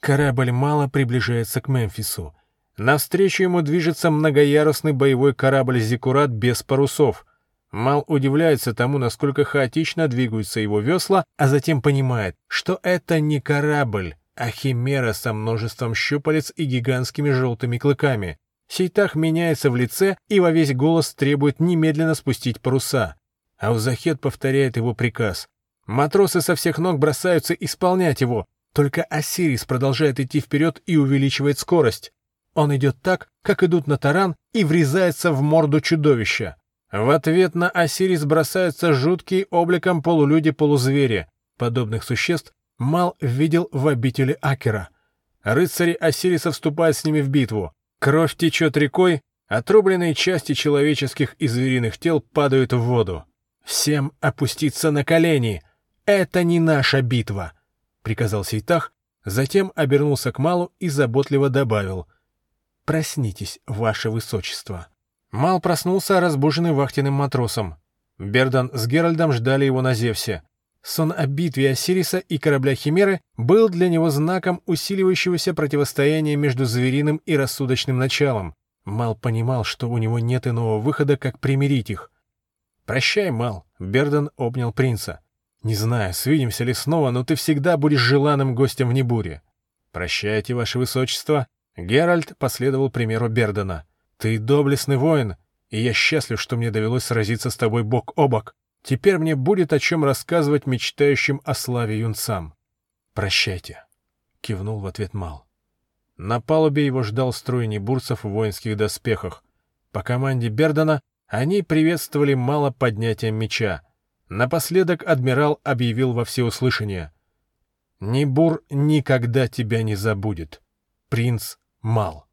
Корабль мало приближается к Мемфису. Навстречу ему движется многоярусный боевой корабль «Зиккурат» без парусов. Мал удивляется тому, насколько хаотично двигаются его весла, а затем понимает, что это не корабль, а химера со множеством щупалец и гигантскими желтыми клыками. Сейтах меняется в лице и во весь голос требует немедленно спустить паруса. Аузахет повторяет его приказ. Матросы со всех ног бросаются исполнять его. Только Осирис продолжает идти вперед и увеличивает скорость. Он идет так, как идут на таран, и врезается в морду чудовища. В ответ на Осирис бросаются жуткие обликом полулюди-полузвери. Подобных существ Мал видел в обители Акера. Рыцари Осириса вступают с ними в битву. Кровь течет рекой, отрубленные части человеческих и звериных тел падают в воду. «Всем опуститься на колени! Это не наша битва!» — приказал Сейтах, затем обернулся к Малу и заботливо добавил. «Проснитесь, ваше высочество!» Мал проснулся, разбуженный вахтенным матросом. Бердан с Геральдом ждали его на Зевсе. Сон о битве Осириса и корабля Химеры был для него знаком усиливающегося противостояния между звериным и рассудочным началом. Мал понимал, что у него нет иного выхода, как примирить их. «Прощай, Мал», — Берден обнял принца. «Не знаю, свидимся ли снова, но ты всегда будешь желанным гостем в Небуре». «Прощайте, ваше высочество». Геральт последовал примеру Бердена. «Ты доблестный воин, и я счастлив, что мне довелось сразиться с тобой бок о бок. Теперь мне будет о чем рассказывать мечтающим о славе юнцам. «Прощайте», — кивнул в ответ Мал. На палубе его ждал строй небурцев в воинских доспехах. По команде Бердана они приветствовали мало поднятием меча. Напоследок адмирал объявил во всеуслышание. «Небур никогда тебя не забудет. Принц Мал».